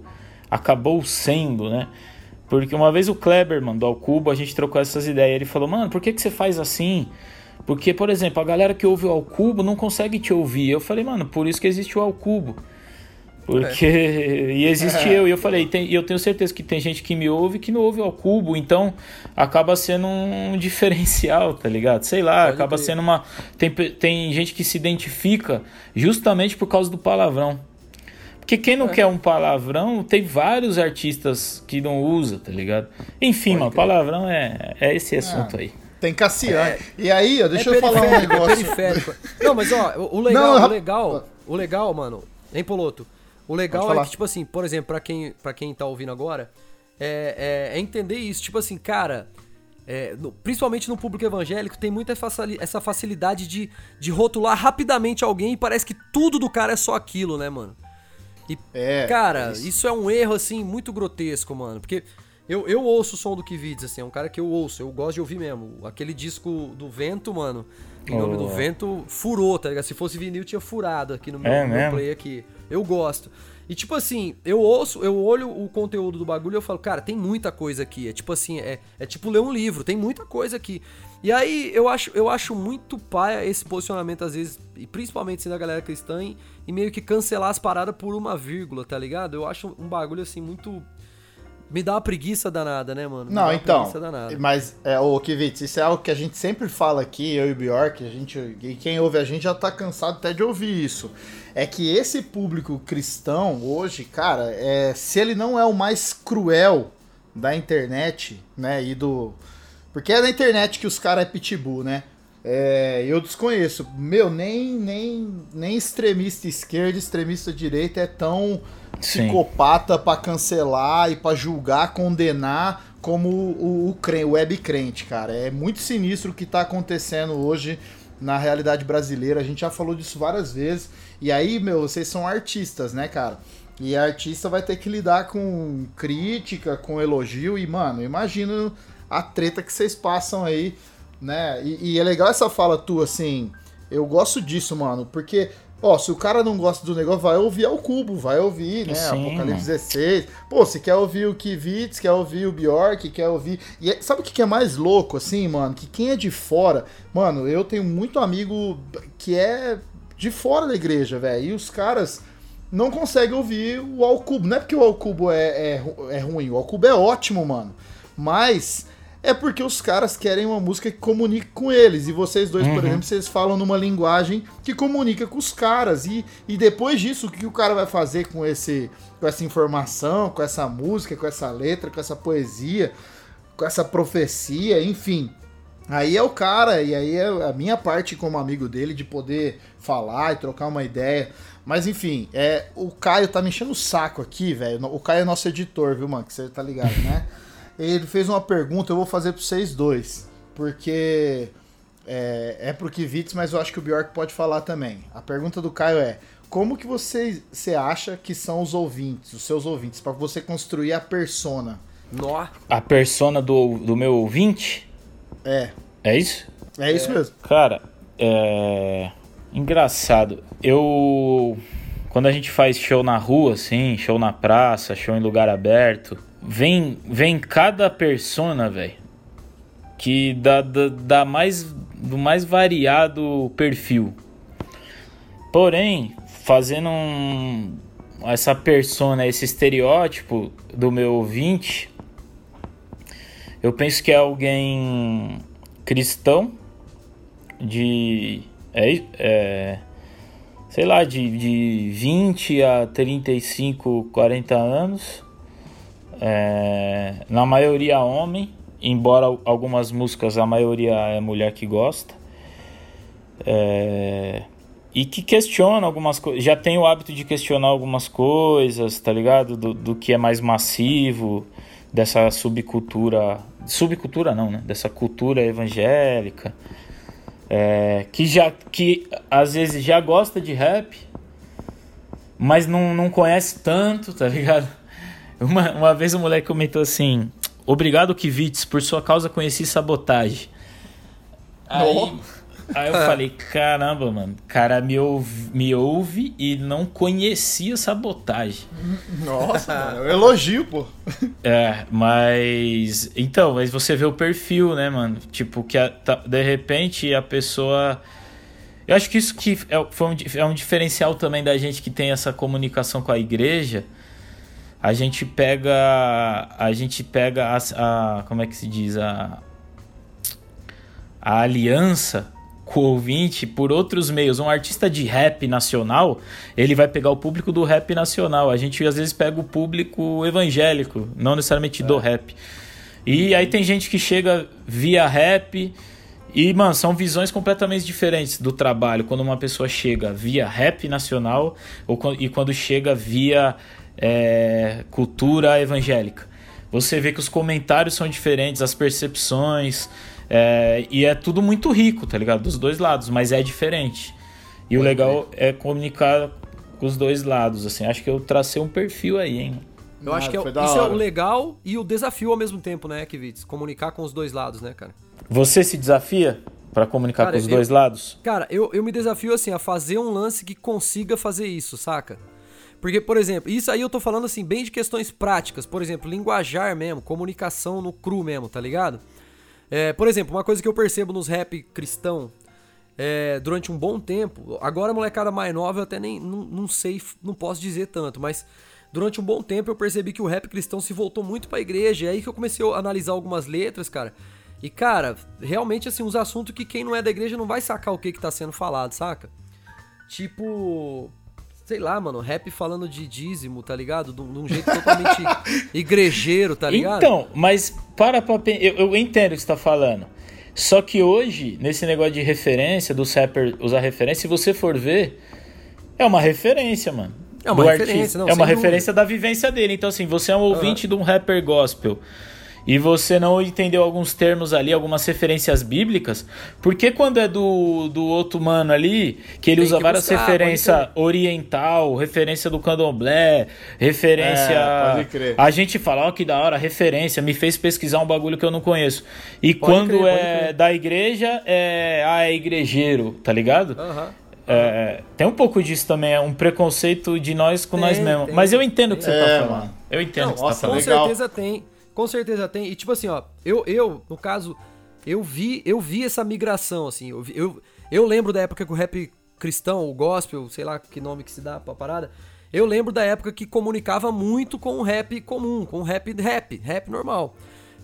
acabou sendo, né? Porque uma vez o Kleber mandou ao Cubo, a gente trocou essas ideias. Ele falou, mano, por que, que você faz assim? Porque, por exemplo, a galera que ouve o Ao Cubo não consegue te ouvir. Eu falei, mano, por isso que existe o Ao Cubo. Porque. E existe eu. E eu falei, tem- e eu tenho certeza que tem gente que me ouve que não ouve ao cubo. Então acaba sendo um diferencial, tá ligado? Sei lá, Pode acaba crer. sendo uma. Tem, tem gente que se identifica justamente por causa do palavrão. Porque quem É. não quer um palavrão, tem vários artistas que não usa, tá ligado? Enfim, Pode mano, crer. palavrão é, é esse assunto aí. Tem Cassiane. E aí, ó, deixa é eu falar um periférico, é negócio. periférico. Não, mas ó, o, o legal, Não, o legal, o legal, mano, hein, Poloto? O legal é que, tipo assim, por exemplo, pra quem, pra quem tá ouvindo agora, é, é, é entender isso. Tipo assim, cara, é, no- principalmente no público evangélico, tem muita essa facilidade de, de rotular rapidamente alguém e parece que tudo do cara é só aquilo, né, mano? E, É, cara, isso. isso. é um erro, assim, muito grotesco, mano. Porque eu, eu ouço o som do Kivids, assim, é um cara que eu ouço, eu gosto de ouvir mesmo. Aquele disco do Vento, mano, em nome do. Vento, furou, tá ligado? Se fosse vinil, tinha furado aqui no meu, É meu mesmo? play aqui. Eu gosto. E tipo assim, eu ouço, eu olho o conteúdo do bagulho e eu falo, cara, tem muita coisa aqui. É tipo assim, é, é tipo ler um livro, tem muita coisa aqui. E aí eu acho, eu acho muito paia esse posicionamento, às vezes, e principalmente sendo a galera cristã, e meio que cancelar as paradas por uma vírgula, tá ligado? Eu acho um bagulho assim muito. Me dá uma preguiça danada, né, mano? Me Não, então. preguiça danada. Mas, é, ô, Kivitz, isso é algo que a gente sempre fala aqui, eu e o Bjork, a gente, e quem ouve a gente já tá cansado até de ouvir isso. É que esse público cristão hoje, cara, é, se ele não é o mais cruel da internet, né, e do. Porque é na internet que os caras é pitbull, né? É, eu desconheço. Meu, nem, nem, nem extremista esquerda, extremista direita é tão psicopata pra cancelar e pra julgar, condenar como o, o, crente, o web crente, cara. É muito sinistro o que tá acontecendo hoje na realidade brasileira. A gente já falou disso várias vezes. E aí, meu, vocês são artistas, né, cara? E a artista vai ter que lidar com crítica, com elogio. E, mano, imagino a treta que vocês passam aí, né? E, e é legal essa fala tua, assim. Eu gosto disso, mano, porque, ó, se o cara não gosta do negócio, vai ouvir ao cubo, vai ouvir, né? Sim, Apocalipse mano. 16. Pô, se quer ouvir o Kivitz, quer ouvir o Bjork, quer ouvir. E é- sabe o que é mais louco, assim, mano? Que quem é de fora. Mano, eu tenho muito amigo que é de fora da igreja, velho. E os caras não conseguem ouvir o ao cubo. Não é porque o ao cubo é, é, é ruim, o ao cubo é ótimo, mano. Mas é porque os caras querem uma música que comunique com eles. E vocês dois, por Uhum. exemplo, vocês falam numa linguagem que comunica com os caras. E, e depois disso, o que o cara vai fazer com, esse, com essa informação, com essa música, com essa letra, com essa poesia, com essa profecia, enfim. Aí é o cara, e aí é a minha parte como amigo dele de poder falar e trocar uma ideia. Mas enfim, é, o Caio tá me enchendo o saco aqui, velho. O Caio é nosso editor, viu, mano? Que você tá ligado, né? Ele fez uma pergunta, eu vou fazer pra vocês dois. Porque é, é pro Kivitz, mas eu acho que o Bjork pode falar também. A pergunta do Caio é: como que você, você acha que são os ouvintes, os seus ouvintes, pra você construir a persona? Nó. A persona do, do meu ouvinte? É, É isso? é isso mesmo. Cara, é. Engraçado. Eu. Quando a gente faz show na rua, assim, show na praça, show em lugar aberto, vem, vem cada persona, velho, que dá, dá, dá mais. do mais variado perfil. Porém, fazendo um, essa persona, esse estereótipo do meu ouvinte, eu penso que é alguém cristão, de. É, é, sei lá, de, de 20 a 35, 40 anos. É, na maioria homem, embora algumas músicas a maioria é mulher que gosta. É, e que questiona algumas coisas. Já tem o hábito de questionar algumas coisas, tá ligado? Do, do que é mais massivo, dessa subcultura. Subcultura não, né? Dessa cultura evangélica. É, que já que às vezes já gosta de rap, mas não, não conhece tanto, tá ligado? Uma, uma vez um moleque comentou assim: Obrigado, Kivitz, por sua causa conheci sabotagem. Aí, Nó. aí eu falei: Caramba, mano, o cara me ouve, me ouve e não conhecia sabotagem. Nossa, mano, um elogio, pô. É, mas. Então, mas você vê o perfil, né, mano? Tipo, que a- tá- de repente a pessoa. Eu acho que isso que é, foi um, é um diferencial também da gente que tem essa comunicação com a igreja. A gente pega. A gente pega as- a. Como é que se diz? A. A aliança com o ouvinte por outros meios. Um artista de rap nacional, ele vai pegar o público do rap nacional. A gente às vezes pega o público evangélico, não necessariamente do rap. E aí tem gente que chega via rap. E, mano, são visões completamente diferentes do trabalho. Quando uma pessoa chega via rap nacional ou, e quando chega via é, cultura evangélica. você vê que os comentários são diferentes, as percepções, é, e é tudo muito rico, tá ligado? Dos dois lados, mas é diferente. E o legal é comunicar com os dois lados, assim. Acho que eu tracei um perfil aí, hein? Eu acho Ah, que é, isso é o legal e o desafio ao mesmo tempo, né, Kivitz? Comunicar com os dois lados, né, cara? Você se desafia pra comunicar Cara, com os eu- dois lados? Cara, eu, eu me desafio assim a fazer um lance que consiga fazer isso, saca? Porque, por exemplo, isso aí eu tô falando assim, bem de questões práticas. Por exemplo, linguajar mesmo, comunicação no cru mesmo, tá ligado? É, por exemplo, uma coisa que eu percebo nos rap cristão é, durante um bom tempo, agora molecada mais nova eu até nem não, não sei, não posso dizer tanto, mas durante um bom tempo eu percebi que o rap cristão se voltou muito pra igreja, e aí que eu comecei a analisar algumas letras, cara. E cara, realmente assim, uns assuntos que quem não é da igreja não vai sacar o que que tá sendo falado, saca? Tipo, sei lá, mano, rap falando de dízimo, tá ligado? De um jeito totalmente igrejeiro, tá ligado? Então, mas para pra eu, eu entendo o que você tá falando. Só que hoje, nesse negócio de referência, dos rappers usar referência, se você for ver, é uma referência, mano. É uma do referência, não, É uma sem referência da vivência dele. Então, assim, você é um ouvinte de um rapper gospel e você não entendeu alguns termos ali, algumas referências bíblicas, porque quando é do, do outro mano ali, que ele Tem usa que várias referências oriental, referência do candomblé, referência. É, pode crer. A gente fala, ó, que da hora, referência, me fez pesquisar um bagulho que eu não conheço. E Pode quando crer, é da igreja, é. Ah, é igrejeiro, tá ligado? Aham. É, tem um pouco disso também, é um preconceito de nós com Tem, nós mesmos. Mas eu entendo o que você É, tá mano. falando. Eu entendo o que você tá com falando. legal. certeza tem. Com certeza tem. E tipo assim, ó, eu, eu no caso, eu vi, eu vi essa migração, assim. Eu, vi- eu, eu lembro da época que o rap cristão, o gospel, sei lá que nome que se dá pra parada. Eu lembro da época que comunicava muito com o rap comum, com o rap rap, rap normal.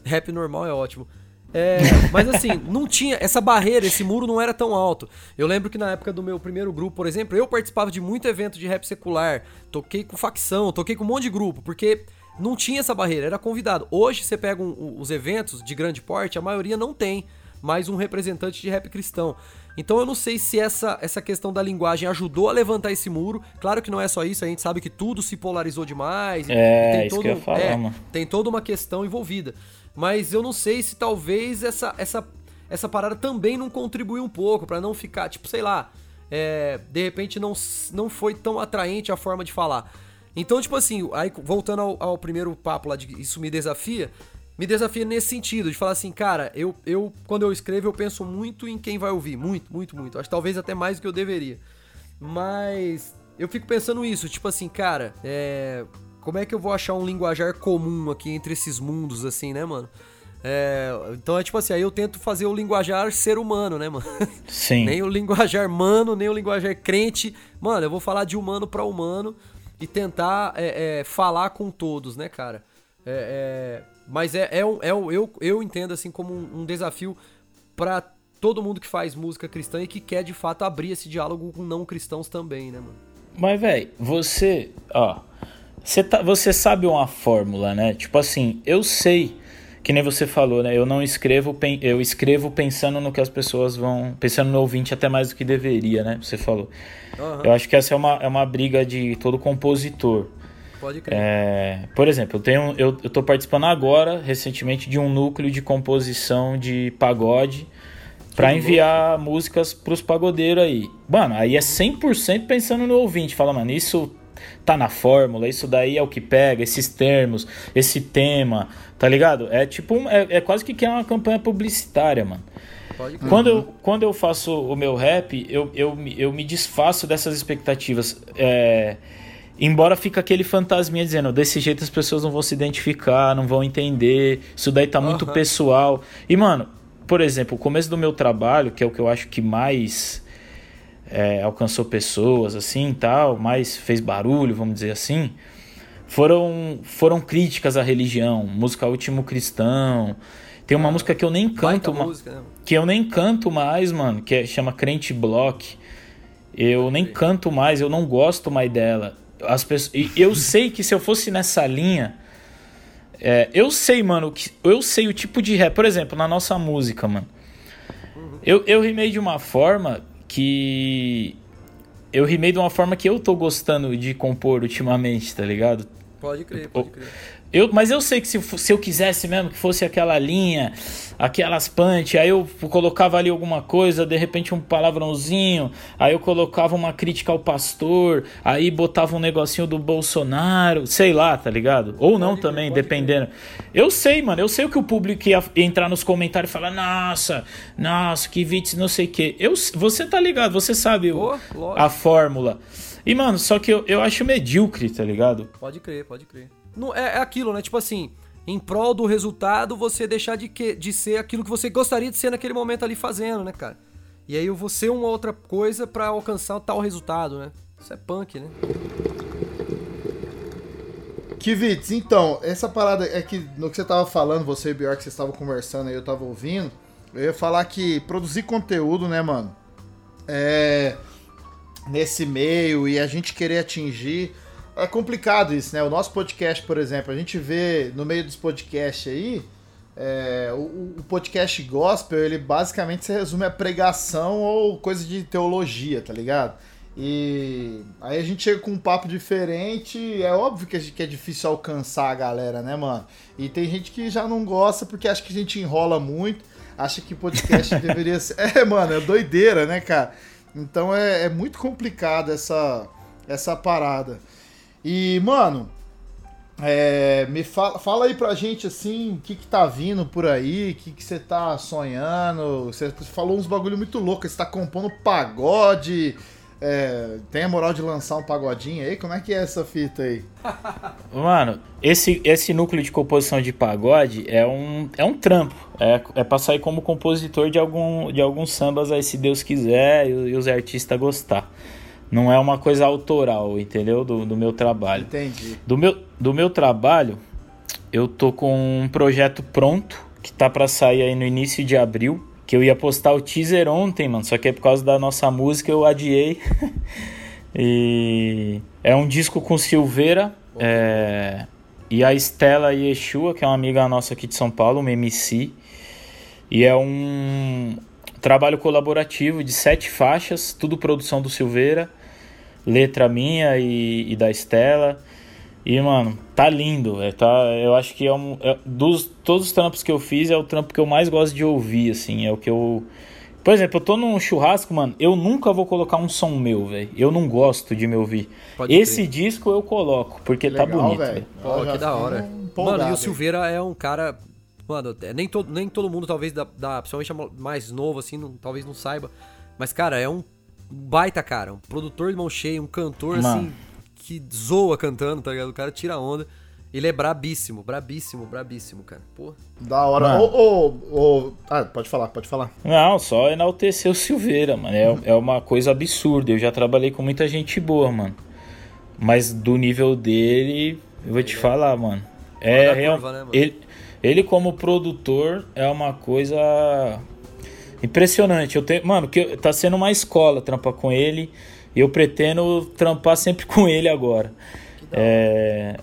Rap normal é ótimo. É, mas assim, não tinha. Essa barreira, esse muro não era tão alto. Eu lembro que na época do meu primeiro grupo, por exemplo, eu participava de muito evento de rap secular. Toquei com facção, toquei com um monte de grupo, porque não tinha essa barreira, era convidado. Hoje você pega um- os eventos de grande porte, a maioria não tem mais um representante de rap cristão. Então eu não sei se essa, essa questão da linguagem ajudou a levantar esse muro. Claro que não é só isso, a gente sabe que tudo se polarizou demais. É, e isso que eu falar, é, mano. tem toda uma questão envolvida. Mas eu não sei se talvez essa, essa, essa parada também não contribuiu um pouco pra não ficar, tipo, sei lá, é, de repente não, não foi tão atraente a forma de falar. Então, tipo assim, aí voltando ao, ao primeiro papo lá de isso me desafia, me desafia nesse sentido, de falar assim, cara, eu, eu quando eu escrevo eu penso muito em quem vai ouvir, muito, muito, muito. Acho que talvez até mais do que eu deveria. Mas eu fico pensando isso, tipo assim, cara, é, como é que eu vou achar um linguajar comum aqui entre esses mundos, assim, né, mano? É, então é tipo assim, aí eu tento fazer o linguajar ser humano, né, mano? Sim. nem o linguajar mano, nem o linguajar crente. Mano, eu vou falar de humano pra humano e tentar é, é, falar com todos, né, cara? É, é, mas é, é, um, é um- eu, eu entendo assim como um, um desafio pra todo mundo que faz música cristã e que quer de fato abrir esse diálogo com não cristãos também, né, mano? Mas, velho, você, ó, você, tá, você sabe uma fórmula, né? Tipo assim, eu sei, que nem você falou, né? Eu não escrevo, eu escrevo pensando no que as pessoas vão, pensando no ouvinte até mais do que deveria, né? Você falou. Aham. Eu acho que essa é uma, é uma briga de todo compositor. Pode crer. É, por exemplo, eu, tenho, eu, eu tô participando agora, recentemente, de um núcleo de composição de pagode pra enviar músicas pros pagodeiros aí. Mano, aí é 100% pensando no ouvinte. Fala, mano, isso tá na fórmula, isso daí é o que pega, esses termos, esse tema, tá ligado? É tipo, um- é, é quase que é uma campanha publicitária, mano. Quando, eu, quando eu faço o meu rap, eu, eu, me- eu me desfaço dessas expectativas. É, embora fique aquele fantasminha dizendo, desse jeito as pessoas não vão se identificar, não vão entender, isso daí tá muito Aham. pessoal. E, mano, por exemplo, o começo do meu trabalho, que é o que eu acho que mais é, alcançou pessoas, assim, e tal, mais fez barulho, vamos dizer assim, foram, foram críticas à religião, música Último Cristão. Tem uma música que eu nem canto, ma- música, né? que eu nem canto mais, mano, que é- chama Crente Block. Eu nem canto mais, eu não gosto mais dela. As pessoas, eu sei que se eu fosse nessa linha, é, eu sei, mano, que eu sei o tipo de rap, por exemplo, na nossa música, mano. Eu, eu rimei de uma forma que eu rimei de uma forma que eu tô gostando de compor ultimamente, tá ligado? Pode crer, pode crer. Eu, mas eu sei que se, se eu quisesse mesmo que fosse aquela linha, aquelas punch, aí eu colocava ali alguma coisa, de repente um palavrãozinho, aí eu colocava uma crítica ao pastor, aí botava um negocinho do Bolsonaro, sei lá, tá ligado? Ou não Pode também, pode dependendo. Eu sei, mano, eu sei o que o público ia entrar nos comentários e falar, nossa, nossa, que vídeos, não sei o quê. Eu, você tá ligado, você sabe o- a fórmula. E, mano, só que eu, eu acho medíocre, tá ligado? Pode crer, pode crer. Não, é, é aquilo, né? Tipo assim, em prol do resultado, você deixar de, que, de ser aquilo que você gostaria de ser naquele momento ali fazendo, né, cara? E aí você uma outra coisa pra alcançar tal resultado, né? Isso é punk, né? Kivitz, então, essa parada é que no que você tava falando, você e o Bjork, vocês estavam conversando aí, eu tava ouvindo. Eu ia falar que produzir conteúdo, né, mano? É. Nesse meio e a gente querer atingir. É complicado isso, né? O nosso podcast, por exemplo, a gente vê no meio dos podcasts aí. é, o, o podcast gospel, ele basicamente se resume a pregação ou coisa de teologia, tá ligado? E aí a gente chega com um papo diferente. É óbvio que, gente- que é difícil alcançar a galera, né, mano? E tem gente que já não gosta porque acha que a gente enrola muito, acha que podcast deveria ser. É, mano, é doideira, né, cara? Então é, é muito complicado essa, essa parada. E, mano, é, me fala, fala aí pra gente assim, o que que tá vindo por aí, o que que você tá sonhando. Você falou uns bagulho muito louco, você tá compondo pagode. é, tem a moral de lançar um pagodinho aí? Como é que é essa fita aí? Mano, esse, esse núcleo de composição de pagode é um, é um trampo. É, é pra sair como compositor de, algum, de alguns sambas aí, se Deus quiser, e, e os artistas gostar. Não é uma coisa autoral, entendeu? Do, do meu trabalho. Entendi. Do meu, do meu trabalho, eu tô com um projeto pronto, que tá pra sair aí no início de abril. Que eu ia postar o teaser ontem, mano. Só que é por causa da nossa música eu adiei. e é um disco com Silveira. é, e a Estela Yeshua, que é uma amiga nossa aqui de São Paulo, uma MC. E é um trabalho colaborativo de sete faixas, tudo produção do Silveira, letra minha e, e da Estela. E, mano, tá lindo. É, tá, eu acho que é um. é- dos todos os trampos que eu fiz, é o trampo que eu mais gosto de ouvir, assim. É o que eu. Por exemplo, eu tô num churrasco, mano. Eu nunca vou colocar um som meu, velho. Eu não gosto de me ouvir. Pode Esse crer. disco eu coloco, porque tá Legal, bonito, velho. velho. Pô, que da fiquei hora. empolgado Mano, e o. Silveira é um cara. Mano, é, nem, todo, nem todo mundo, talvez, da, da, principalmente mais novo, assim, não- talvez não saiba. Mas, cara, é um baita cara. Um produtor de mão cheia, um cantor, Mano. assim, que zoa cantando, tá ligado? O cara tira onda. Ele é brabíssimo, brabíssimo, brabíssimo, cara. Pô. Da hora. Mano. Ô, ô, ô. Ah, pode falar, pode falar. Não, só enaltecer o Silveira, mano. É, é uma coisa absurda. Eu já trabalhei com muita gente boa, mano. Mas do nível dele, eu vou te falar, mano. É curva, né, mano? ele, ele como produtor é uma coisa impressionante. Eu tenho, mano, que tá sendo uma escola trampar com ele. E eu pretendo trampar sempre com ele agora. É,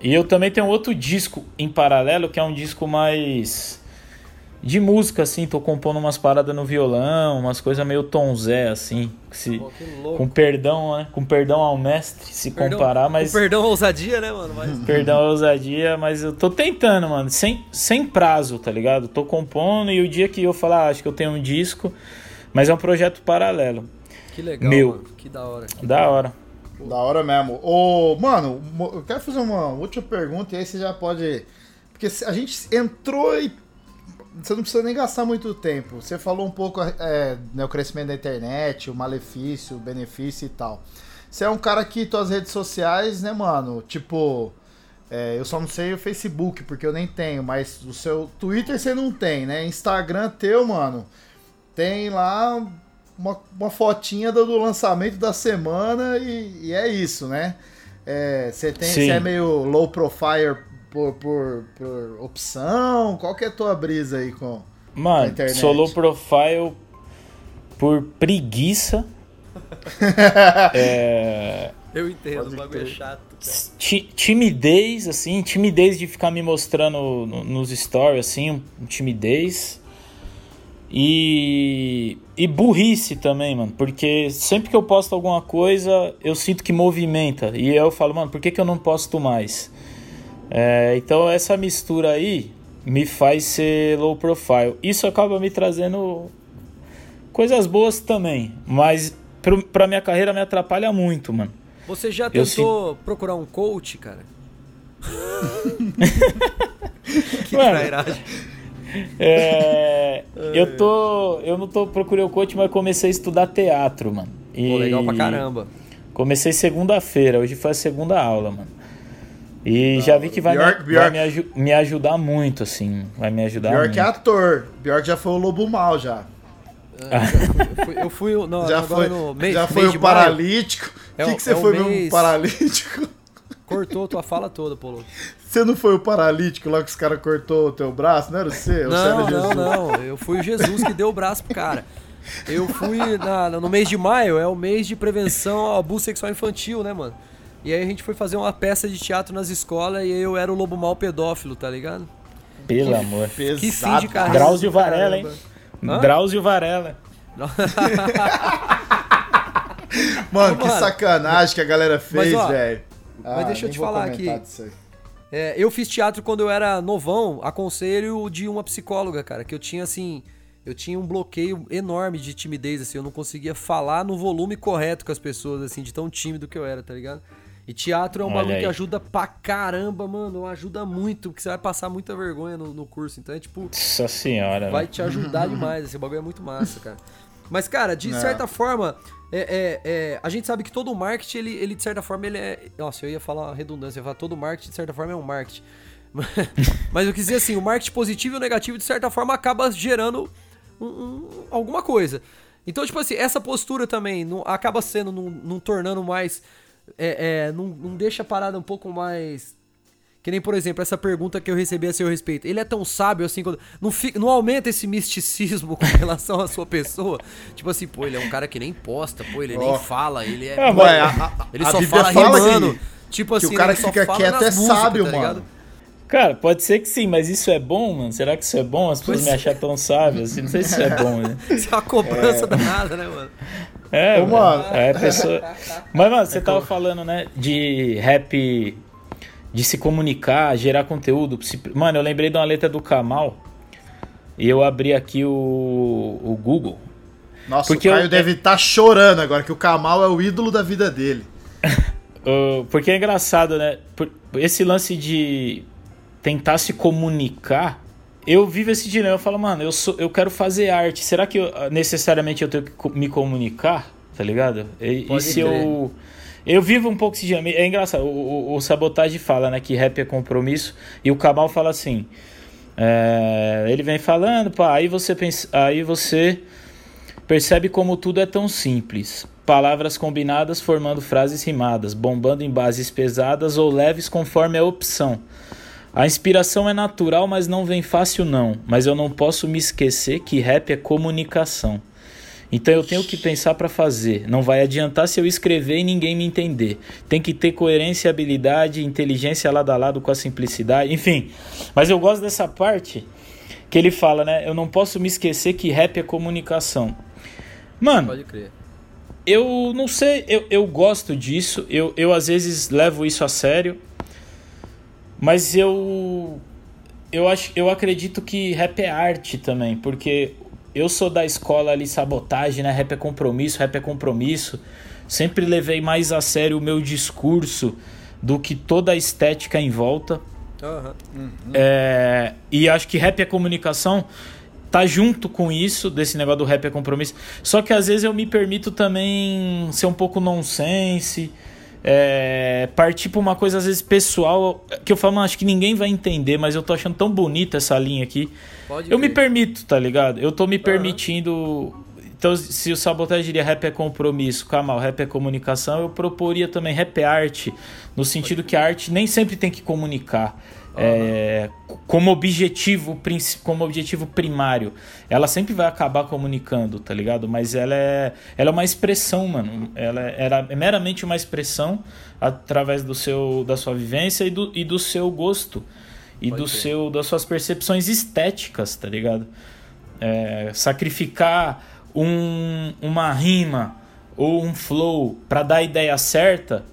e eu também tenho outro disco em paralelo, que é um disco mais de música, assim. Tô compondo umas paradas no violão, umas coisas meio Tom Zé, assim. Se, Pô, que com perdão, né? Com perdão ao mestre, se Perdão- comparar, mas. com perdão à ousadia, né, mano? Mas, Perdão a ousadia, mas eu tô tentando, mano. Sem, sem prazo, tá ligado? Tô compondo e o dia que eu falar, ah, acho que eu tenho um disco, mas é um projeto paralelo. que legal, Meu. mano. Que da hora. Da hora. Da hora mesmo. Ô, mano, eu quero fazer uma última pergunta e aí você já pode. Porque a gente entrou e. Você não precisa nem gastar muito tempo. Você falou um pouco é, né, o crescimento da internet, o malefício, o benefício e tal. Você é um cara que tuas redes sociais, né, mano? Tipo. é, eu só não sei o Facebook, porque eu nem tenho, mas o seu Twitter você não tem, né? Instagram teu, mano, tem lá uma, uma fotinha do, do lançamento da semana e, e é isso, né? É, Você tem, Sim. você é meio low profile por, por, por opção? Qual que é a tua brisa aí com. Mano, internet. sou low profile por preguiça. é, Eu entendo, Pode o bagulho é chato. ti- timidez, assim, timidez de ficar me mostrando no- nos stories, assim, um- timidez. E, e burrice também, mano, porque sempre que eu posto alguma coisa, eu sinto que movimenta. E eu falo, mano, por que, que eu não posto mais? É, então essa mistura aí me faz ser low profile. Isso acaba me trazendo coisas boas também, mas pro, pra minha carreira me atrapalha muito, mano. Você já tentou procurar um coach, cara? que Mano, trairagem. É, eu tô. Eu não tô procurando o coach, mas comecei a estudar teatro, mano. E Pô, legal pra caramba. Comecei segunda-feira, hoje foi a segunda aula, mano. E já vi que vai, Pior- me, vai me, aju- me ajudar muito, assim. Vai me ajudar Pior muito. que ator. Pior que já foi o Lobo Mal já. Eu fui, eu fui no, já foi, no mês, já foi mês o paralítico. O É que, o- que você é o foi mesmo? Paralítico? Cortou tua fala toda, Polo. Você não foi o paralítico lá que os caras cortou o teu braço? Não era você? Não, era não, Jesus? não. Eu fui o Jesus que deu o braço pro cara. Eu fui na- no mês de maio, é o mês de prevenção ao abuso sexual infantil, né, mano? E aí a gente foi fazer uma peça de teatro nas escolas e eu era o lobo mal pedófilo, tá ligado? Pelo amor. Pesado. Que fim de carreira. Drauzio Varela, hein? Hã? Drauzio Varela. Mano, que Mano, sacanagem que a galera fez, velho. mas deixa eu te falar aqui. É, eu fiz teatro quando eu era novão, a conselho de uma psicóloga, cara, que eu tinha assim, eu tinha um bloqueio enorme de timidez, assim, eu não conseguia falar no volume correto com as pessoas, assim, de tão tímido que eu era, tá ligado? E teatro é um Olha bagulho aí. que ajuda pra caramba, mano, ajuda muito, porque você vai passar muita vergonha no, no curso, então é tipo, Nossa senhora. vai velho. te ajudar demais. Esse bagulho é muito massa, cara. Mas, cara, de É. certa forma, é, é- é, a gente sabe que todo marketing, ele, ele, de certa forma, ele é. Nossa, eu ia falar uma redundância, eu ia falar todo marketing, de certa forma, é um marketing. Mas eu quis dizer assim, o marketing positivo e o negativo, de certa forma, acaba gerando um- um- alguma coisa. Então, tipo assim, essa postura também não, acaba sendo, não, não tornando mais. É, é, não, não deixa a parada um pouco mais que nem, por exemplo, essa pergunta que eu recebi a seu respeito. Ele é tão sábio assim quando. Não, fica, não aumenta esse misticismo com relação à sua pessoa. Tipo assim, pô, ele é um cara que nem posta, pô, ele Ó. nem fala, ele é. Ah, Ué, a, a- ele a só Bíblia fala, fala rimando. que, tipo que assim, o cara ele que só fica fala quieto é músicas, sábio, tá mano. ligado? Cara, pode ser que sim, mas isso é bom, mano? Será que isso é bom? As pessoas Pois me achar tão sábio assim? Não sei se isso é bom, né? Isso é uma cobrança danada, né, mano? É, Ô, mano. É, pessoa... Mas, mano, você tava falando, né, de rap, de se comunicar, gerar conteúdo. se- Mano, eu lembrei de uma letra do Kamal e eu abri aqui o, o Google. Nossa, Porque o Caio eu- deve estar chorando agora, que o Kamal é o ídolo da vida dele. Porque é engraçado, né? Esse lance de tentar se comunicar. Eu vivo esse dilema. Eu falo, mano, eu, sou, eu quero fazer arte. Será que eu- necessariamente eu tenho que me comunicar? Tá ligado? E, e se eu. Eu vivo um pouco esse dilema. É engraçado. O, o, o Sabotage fala, né? Que rap é compromisso. E o Kamal fala assim. é, ele vem falando, pá, aí você pensa. Aí você Percebe como tudo é tão simples. Palavras combinadas formando frases rimadas, bombando em bases pesadas ou leves conforme a opção. A inspiração é natural, mas não vem fácil não. Mas eu não posso me esquecer que rap é comunicação. Então eu tenho que pensar para fazer. Não vai adiantar se eu escrever e ninguém me entender. Tem que ter coerência, habilidade, inteligência lado a lado com a simplicidade. Enfim, mas eu gosto dessa parte que ele fala, né? Eu não posso me esquecer que rap é comunicação. Mano, Pode crer. eu não sei, eu, eu gosto disso, eu, eu às vezes levo isso a sério, mas eu eu acho eu acredito que rap é arte também, porque eu sou da escola ali sabotagem, né? Rap é compromisso, rap é compromisso. Sempre levei mais a sério o meu discurso do que toda a estética em volta. Aham. É, e acho que rap é comunicação tá junto com isso, desse negócio do rap é compromisso. Só que às vezes eu me permito também ser um pouco nonsense, é, partir pra uma coisa às vezes pessoal, que eu falo, "Mano, acho que ninguém vai entender, mas eu tô achando tão bonita essa linha aqui. Pode Eu me permito, tá ligado? Eu tô me permitindo. Então, se o sabotagem diria rap é compromisso, Kamal, rap é comunicação, eu proporia também rap é arte, no sentido que a arte nem sempre tem que comunicar. É, como objetivo como objetivo primário ela sempre vai acabar comunicando tá ligado? Mas ela é ela é uma expressão mano. Ela é- era é meramente uma expressão através do seu da sua vivência e do, e do seu gosto e Pode do seu das suas percepções estéticas tá ligado? É, sacrificar um, uma rima ou um flow para dar a ideia certa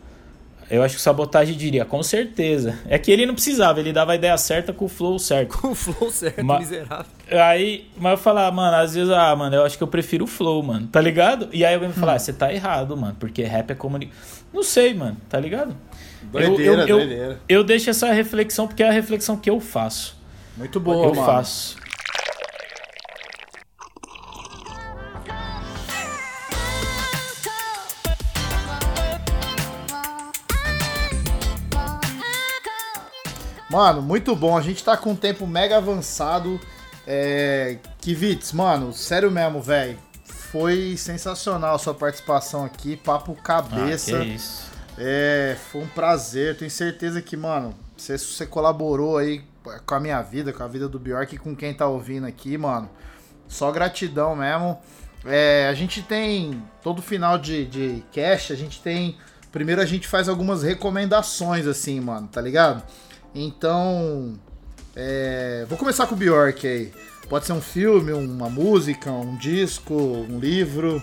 Eu acho que o Sabotagem diria, com certeza. É que ele não precisava, ele dava a ideia certa com o flow certo. Com o flow certo, Ma- miserável. Aí, mas eu falar, mano, às vezes, ah, mano, eu acho que eu prefiro o flow, mano, tá ligado? E aí alguém me fala, ah, você tá errado, mano, porque rap é comunicação. Não sei, mano, tá ligado? Doideira, eu, eu, doideira. Eu, eu deixo essa reflexão porque é a reflexão que eu faço. Muito boa, eu mano. faço. Mano, muito bom. A gente tá com um tempo mega avançado. É... Kivitz, mano, sério mesmo, velho. Foi sensacional a sua participação aqui. Papo cabeça. Ah, que isso. É, foi um prazer. Tenho certeza que, mano, você, você colaborou aí com a minha vida, com a vida do Bjork e com quem tá ouvindo aqui, mano. Só gratidão mesmo. É, a gente tem, todo final de, de cast, a gente tem. Primeiro a gente faz algumas recomendações, assim, mano, tá ligado? Então. é, vou começar com o Bjork aí. Pode ser um filme, uma música, um disco, um livro.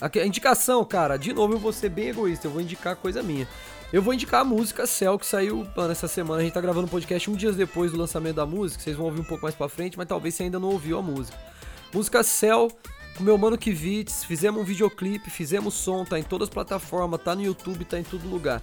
A indicação, cara, de novo eu vou ser bem egoísta, eu vou indicar coisa minha. Eu vou indicar a música Cell, que saiu mano, essa semana. A gente tá gravando um podcast um dia depois do lançamento da música. Vocês vão ouvir um pouco mais pra frente, mas talvez você ainda não ouviu a música. Música Cell, com meu mano Kivitz. Fizemos um videoclipe, fizemos som, tá em todas as plataformas, tá no YouTube, tá em todo lugar.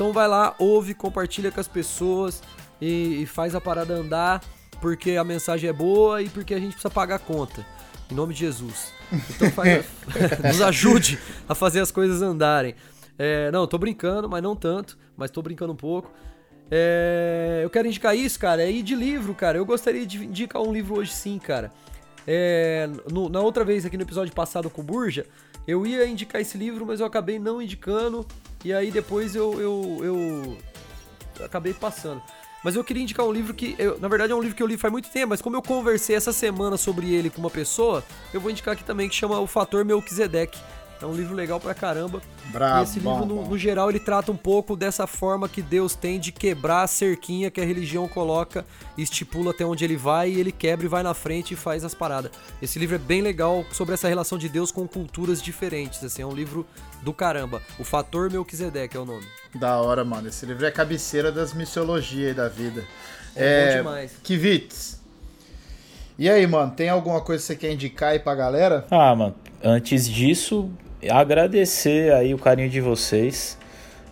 Então vai lá, ouve, compartilha com as pessoas e, e faz a parada andar, porque a mensagem é boa e porque a gente precisa pagar a conta. Em nome de Jesus. Então faz- nos ajude a fazer as coisas andarem. É, não, tô brincando, mas não tanto. Mas tô brincando um pouco. É, eu quero indicar isso, cara. É ir de livro, cara. Eu gostaria de indicar um livro hoje sim, cara. É, no- na outra vez aqui no episódio passado com o Burja, eu ia indicar esse livro, mas eu acabei não indicando. E aí depois eu, eu, eu acabei passando. Mas eu queria indicar um livro que, eu- na verdade, é um livro que eu li faz muito tempo, mas como eu conversei essa semana sobre ele com uma pessoa, eu vou indicar aqui também que chama O Fator Melquisedeque. É um livro legal pra caramba. Bravo, e esse bom, livro, no, bom. no geral, ele trata um pouco dessa forma que Deus tem de quebrar a cerquinha que a religião coloca e estipula até onde ele vai, e ele quebra e vai na frente e faz as paradas. Esse livro é bem legal sobre essa relação de Deus com culturas diferentes. Assim, é um livro do caramba. O Fator Melquisedeque é o nome. Da hora, mano. Esse livro é a cabeceira das missiologias aí da vida. É bom demais. Kivitz. E aí, mano, tem alguma coisa que você quer indicar aí pra galera? Ah, mano, antes disso, agradecer aí o carinho de vocês.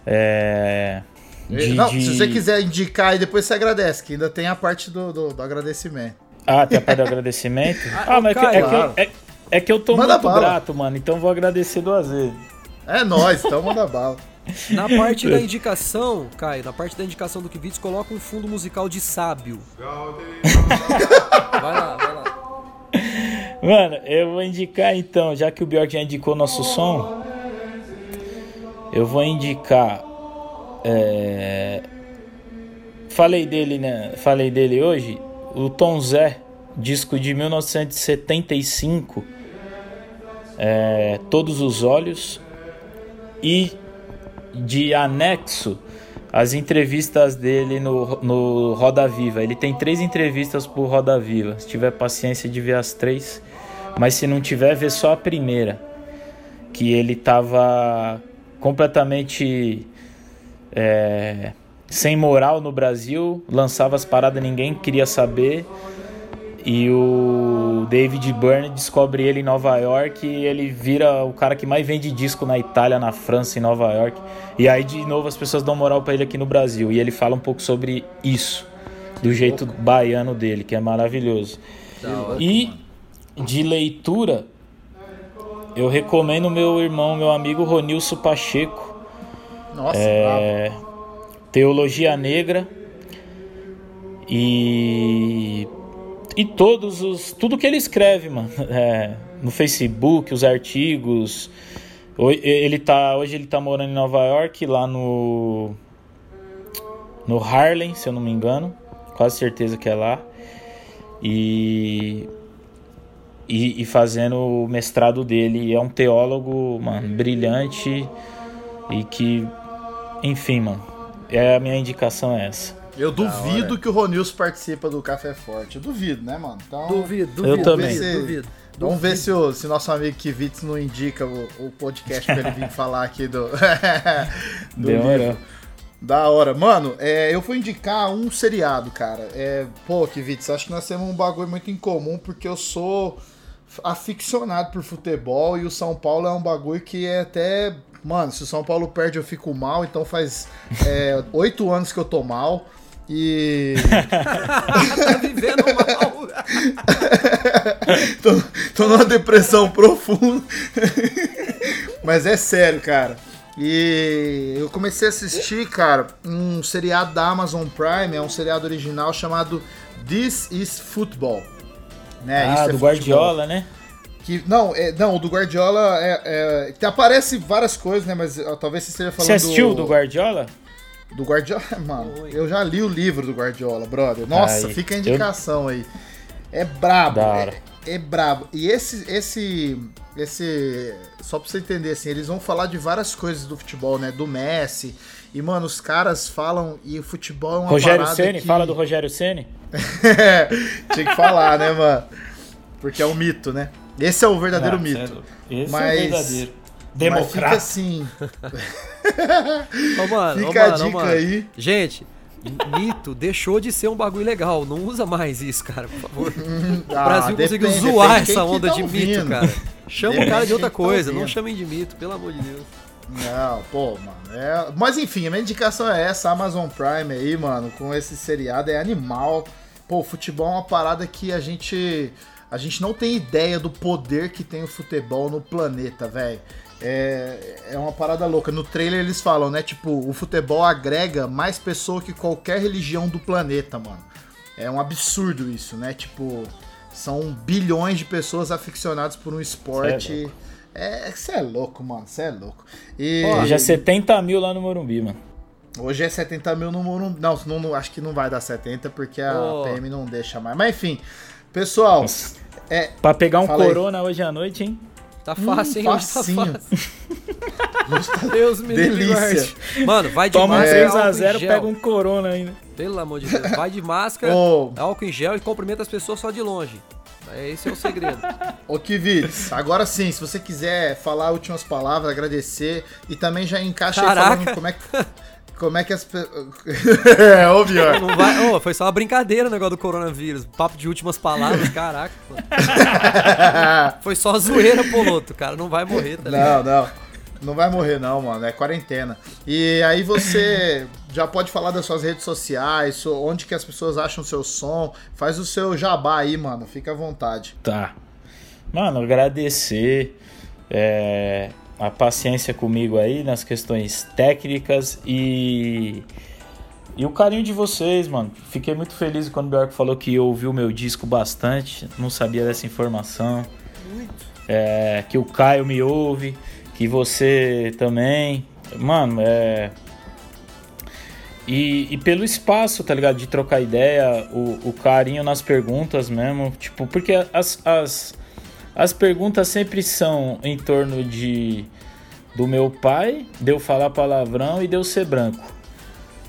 É. de- Não, de- se você quiser indicar aí, depois você agradece, que ainda tem a parte do, do, do agradecimento. Ah, tem a parte do agradecimento? Ah, Ah, mas é que, é, que eu, é, é que eu tô Manda muito bala. grato, mano, então vou agradecer duas vezes. É nóis, então manda bala. Na parte da indicação, Caio, na parte da indicação do Kivitz, coloca um fundo musical de sábio. Vai lá, vai lá. Mano, eu vou indicar então, já que o Bjork já indicou nosso som, eu vou indicar. é, Falei dele, né? Falei dele hoje. O Tom Zé, disco de 1975. é, Todos os Olhos. E de anexo as entrevistas dele no, no Roda Viva. Ele tem três entrevistas por Roda Viva. Se tiver paciência de ver as três, mas se não tiver, vê só a primeira. Que ele tava completamente é, sem moral no Brasil, lançava as paradas, ninguém queria saber. E o David Byrne descobre ele em Nova York e ele vira o cara que mais vende disco na Itália, na França, em Nova York. E aí de novo as pessoas dão moral pra ele aqui no Brasil. E ele fala um pouco sobre isso, do jeito baiano dele, que é maravilhoso. E de leitura, eu recomendo meu irmão, meu amigo Ronilson Pacheco, Nossa, é, Teologia Negra. E e todos os tudo que ele escreve, mano, é, no Facebook, os artigos. Ele tá hoje ele tá morando em Nova York, lá no no Harlem, se eu não me engano, quase certeza que é lá. E e, e fazendo o mestrado dele. E é um teólogo, mano, brilhante e que, enfim, mano, é a minha indicação é essa. Eu duvido que o Ronilson participa do Café Forte. Eu duvido, né, mano? Então, Duvido, duvido. também. Duvido, duvido. Vamos ver se, o, se nosso amigo Kivitz não indica o, o podcast pra ele vir falar aqui do, do Demorou. livro. Da hora. Mano, é, eu vou indicar um seriado, cara. É, pô, Kivitz, acho que nós temos um bagulho muito em comum, porque eu sou aficionado por futebol e o São Paulo é um bagulho que é até. Mano, se o São Paulo perde, eu fico mal, então faz é, oito anos que eu tô mal. E. tá vivendo mal. tô, tô numa depressão profunda. Mas é sério, cara. E eu comecei a assistir, cara, um seriado da Amazon Prime, é um seriado original chamado This is Football. Né? ah, Isso é do futebol. Guardiola, né? Que, não, é, não, o do Guardiola é, é- aparece várias coisas, né? Mas ó, talvez você esteja falando Você assistiu o do Guardiola? do Guardiola, mano, eu já li o livro do Guardiola, brother. Nossa, Aí, fica a eu- indicação aí. É brabo, é, é brabo. E esse, esse, esse, só pra você entender, assim, eles vão falar de várias coisas do futebol, né? Do Messi. E, mano, os caras falam e o futebol é uma Rogério parada Ceni, que... fala do Rogério Ceni. Tinha que falar, né, mano? Porque é um mito, né? Esse é o verdadeiro Não, mito. sério. Esse Mas- é o verdadeiro. Mas fica Democrata. assim, Ô, mano, ô, fica a mano, ô, dica mano. aí. Gente, mito deixou de ser um bagulho legal. Não usa mais isso, cara, por favor. O Ah, Brasil conseguiu depende, zoar depende de essa onda tá de ouvindo. mito, cara. Chama o cara de outra tá coisa, não ouvindo. chamem de mito, pelo amor de Deus. Não, pô, mano. é- Mas enfim, a minha indicação é essa, Amazon Prime aí, mano, com esse seriado, é animal. Pô, o futebol é uma parada que a gente. A gente não tem ideia do poder que tem o futebol no planeta, velho. É, é uma parada louca. No trailer eles falam, né? Tipo, o futebol agrega mais pessoas que qualquer religião do planeta, mano. É um absurdo isso, né? Tipo, são bilhões de pessoas aficionadas por um esporte. É, você é louco, mano. Você é louco. E Hoje é 70 mil lá no Morumbi, mano. hoje é 70 mil no Morumbi. Não, não, não, acho que não vai dar 70 porque a Oh. PM não deixa mais. Mas enfim, pessoal, Nossa. é. Pra pegar um Fala aí. corona hoje à noite, hein? Tá fácil, hein? Hoje tá facinho. fácil. Deus me livre, Delícia. Mano, vai de Toma máscara, em 3x0, gel. pega um corona ainda. Pelo amor de Deus. Vai de máscara, Ô, álcool em gel e cumprimenta as pessoas só de longe. É, Esse é o segredo. ô Kivitz, agora sim, se você quiser falar últimas palavras, agradecer e também já encaixa aí Caraca. falando como é que. Como é que as pessoas. é, ô pior. Não vai... Ô, foi só uma brincadeira o negócio do coronavírus. Papo de últimas palavras, caraca. mano. Foi só zoeira, Poloto. cara não vai morrer, tá ligado? Não, não. Não vai morrer, não, mano. É quarentena. E aí você já pode falar das suas redes sociais, so- onde que as pessoas acham o seu som. Faz o seu jabá aí, mano. Fica à vontade. Tá. Mano, agradecer é, a paciência comigo aí nas questões técnicas e. E o carinho de vocês, mano. Fiquei muito feliz quando o Bjork falou que ouviu meu disco bastante. Não sabia dessa informação. É, que o Caio me ouve, que você também. Mano, é. E, e pelo espaço, tá ligado? De trocar ideia, o, o carinho nas perguntas mesmo. Tipo, porque as, as, as perguntas sempre são em torno de do meu pai, de eu falar palavrão e de eu ser branco.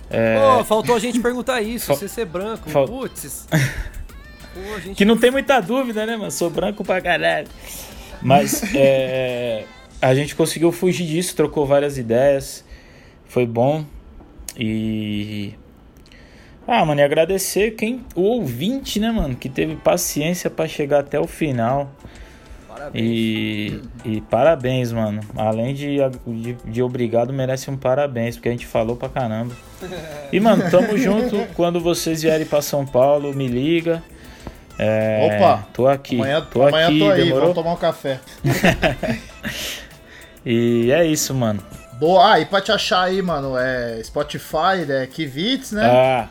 Pô, faltou a gente perguntar isso. Fal- Você ser branco. Fal- Putz. Pô, gente... Que não tem muita dúvida, né, mano? Sou branco pra caralho. Mas é, a gente conseguiu fugir disso, trocou várias ideias. Foi bom. E. Ah, mano, e agradecer quem. O ouvinte, né, mano? Que teve paciência pra chegar até o final. Parabéns. E, e parabéns, mano. Além de, de, de obrigado, merece um parabéns, porque a gente falou pra caramba. E, mano, tamo junto. Quando vocês vierem pra São Paulo, me liga. É, Opa, Tô aqui. Amanhã, tô amanhã aqui, tô aí, demorou? vamos tomar um café. E é isso, mano. Boa, ah, e pra te achar aí, mano, é Spotify, é Kivitz, né? Ah,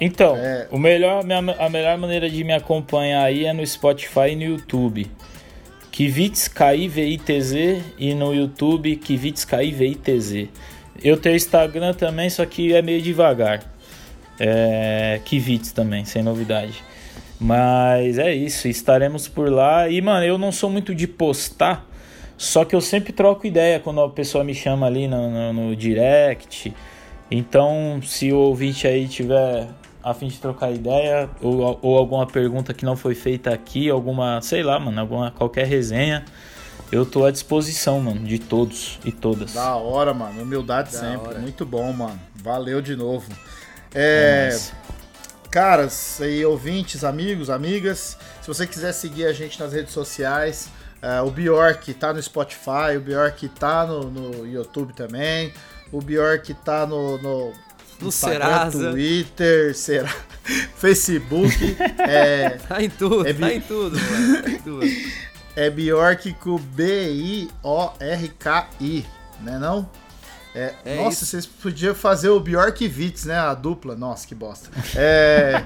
então, É. o melhor, a melhor maneira de me acompanhar aí é no Spotify e no YouTube. Kivitz, K-I-V-I-T-Z e no YouTube Kivitz, K-I-V-I-T-Z. Eu tenho Instagram também, só que é meio devagar. É, Kivitz também, sem novidade. Mas é isso, estaremos por lá. E, mano, eu não sou muito de postar, só que eu sempre troco ideia quando a pessoa me chama ali no, no, no direct. Então, se o ouvinte aí tiver a fim de trocar ideia ou, ou alguma pergunta que não foi feita aqui, alguma, sei lá, mano, alguma qualquer resenha, eu tô à disposição, mano, de todos e todas. Da hora, mano. Humildade Da sempre. hora. Muito bom, mano. Valeu de novo. É É, caras e ouvintes, amigos, amigas, se você quiser seguir a gente nas redes sociais, é, o Bjork tá no Spotify, o Bjork tá no, no YouTube também, o Bjork tá no, no, No Serasa. Twitter, Será, Facebook, é, Tá em tudo, É tá em tudo, mano. Tá em tudo. é Bjork com B-I-O-R-K-I, né não? É, É nossa, isso. vocês podiam fazer o Bjork e Vitz, né? A dupla. Nossa, que bosta. É,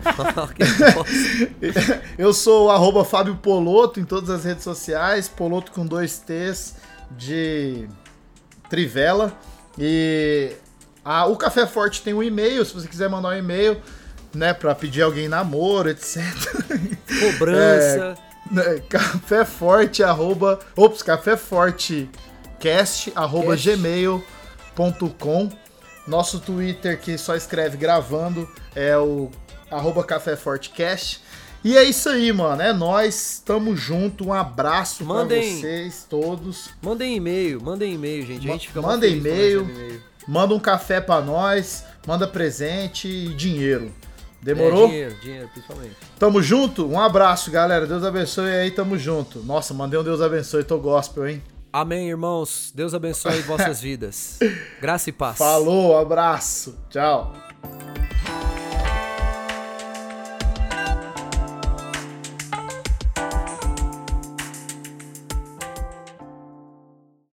eu sou o arroba Fábio Poloto em todas as redes sociais. Poloto com dois T's de Trivela. E a- o Café Forte tem um e-mail, se você quiser mandar um e-mail, né? Pra pedir alguém namoro, etc. Cobrança. né, Café Forte, arroba. Ops, Café Forte cast, arroba gmail.com. Nosso Twitter, que só escreve gravando, é o arroba Café Forte Cast. E é isso aí, mano. É nóis. Tamo junto. Um abraço pra Mandem- vocês todos. Mandem e-mail, mandem e-mail, gente. A gente fica Mandem e-mail. Manda um café pra nós. Manda presente e dinheiro. É, Demorou? dinheiro, dinheiro, principalmente. Tamo junto? Um abraço, galera. Deus abençoe aí, tamo junto. Nossa, mandei um Deus abençoe, tô gospel, hein? Amém, irmãos. Deus abençoe vossas vidas. Graça e paz. Falou, abraço, tchau.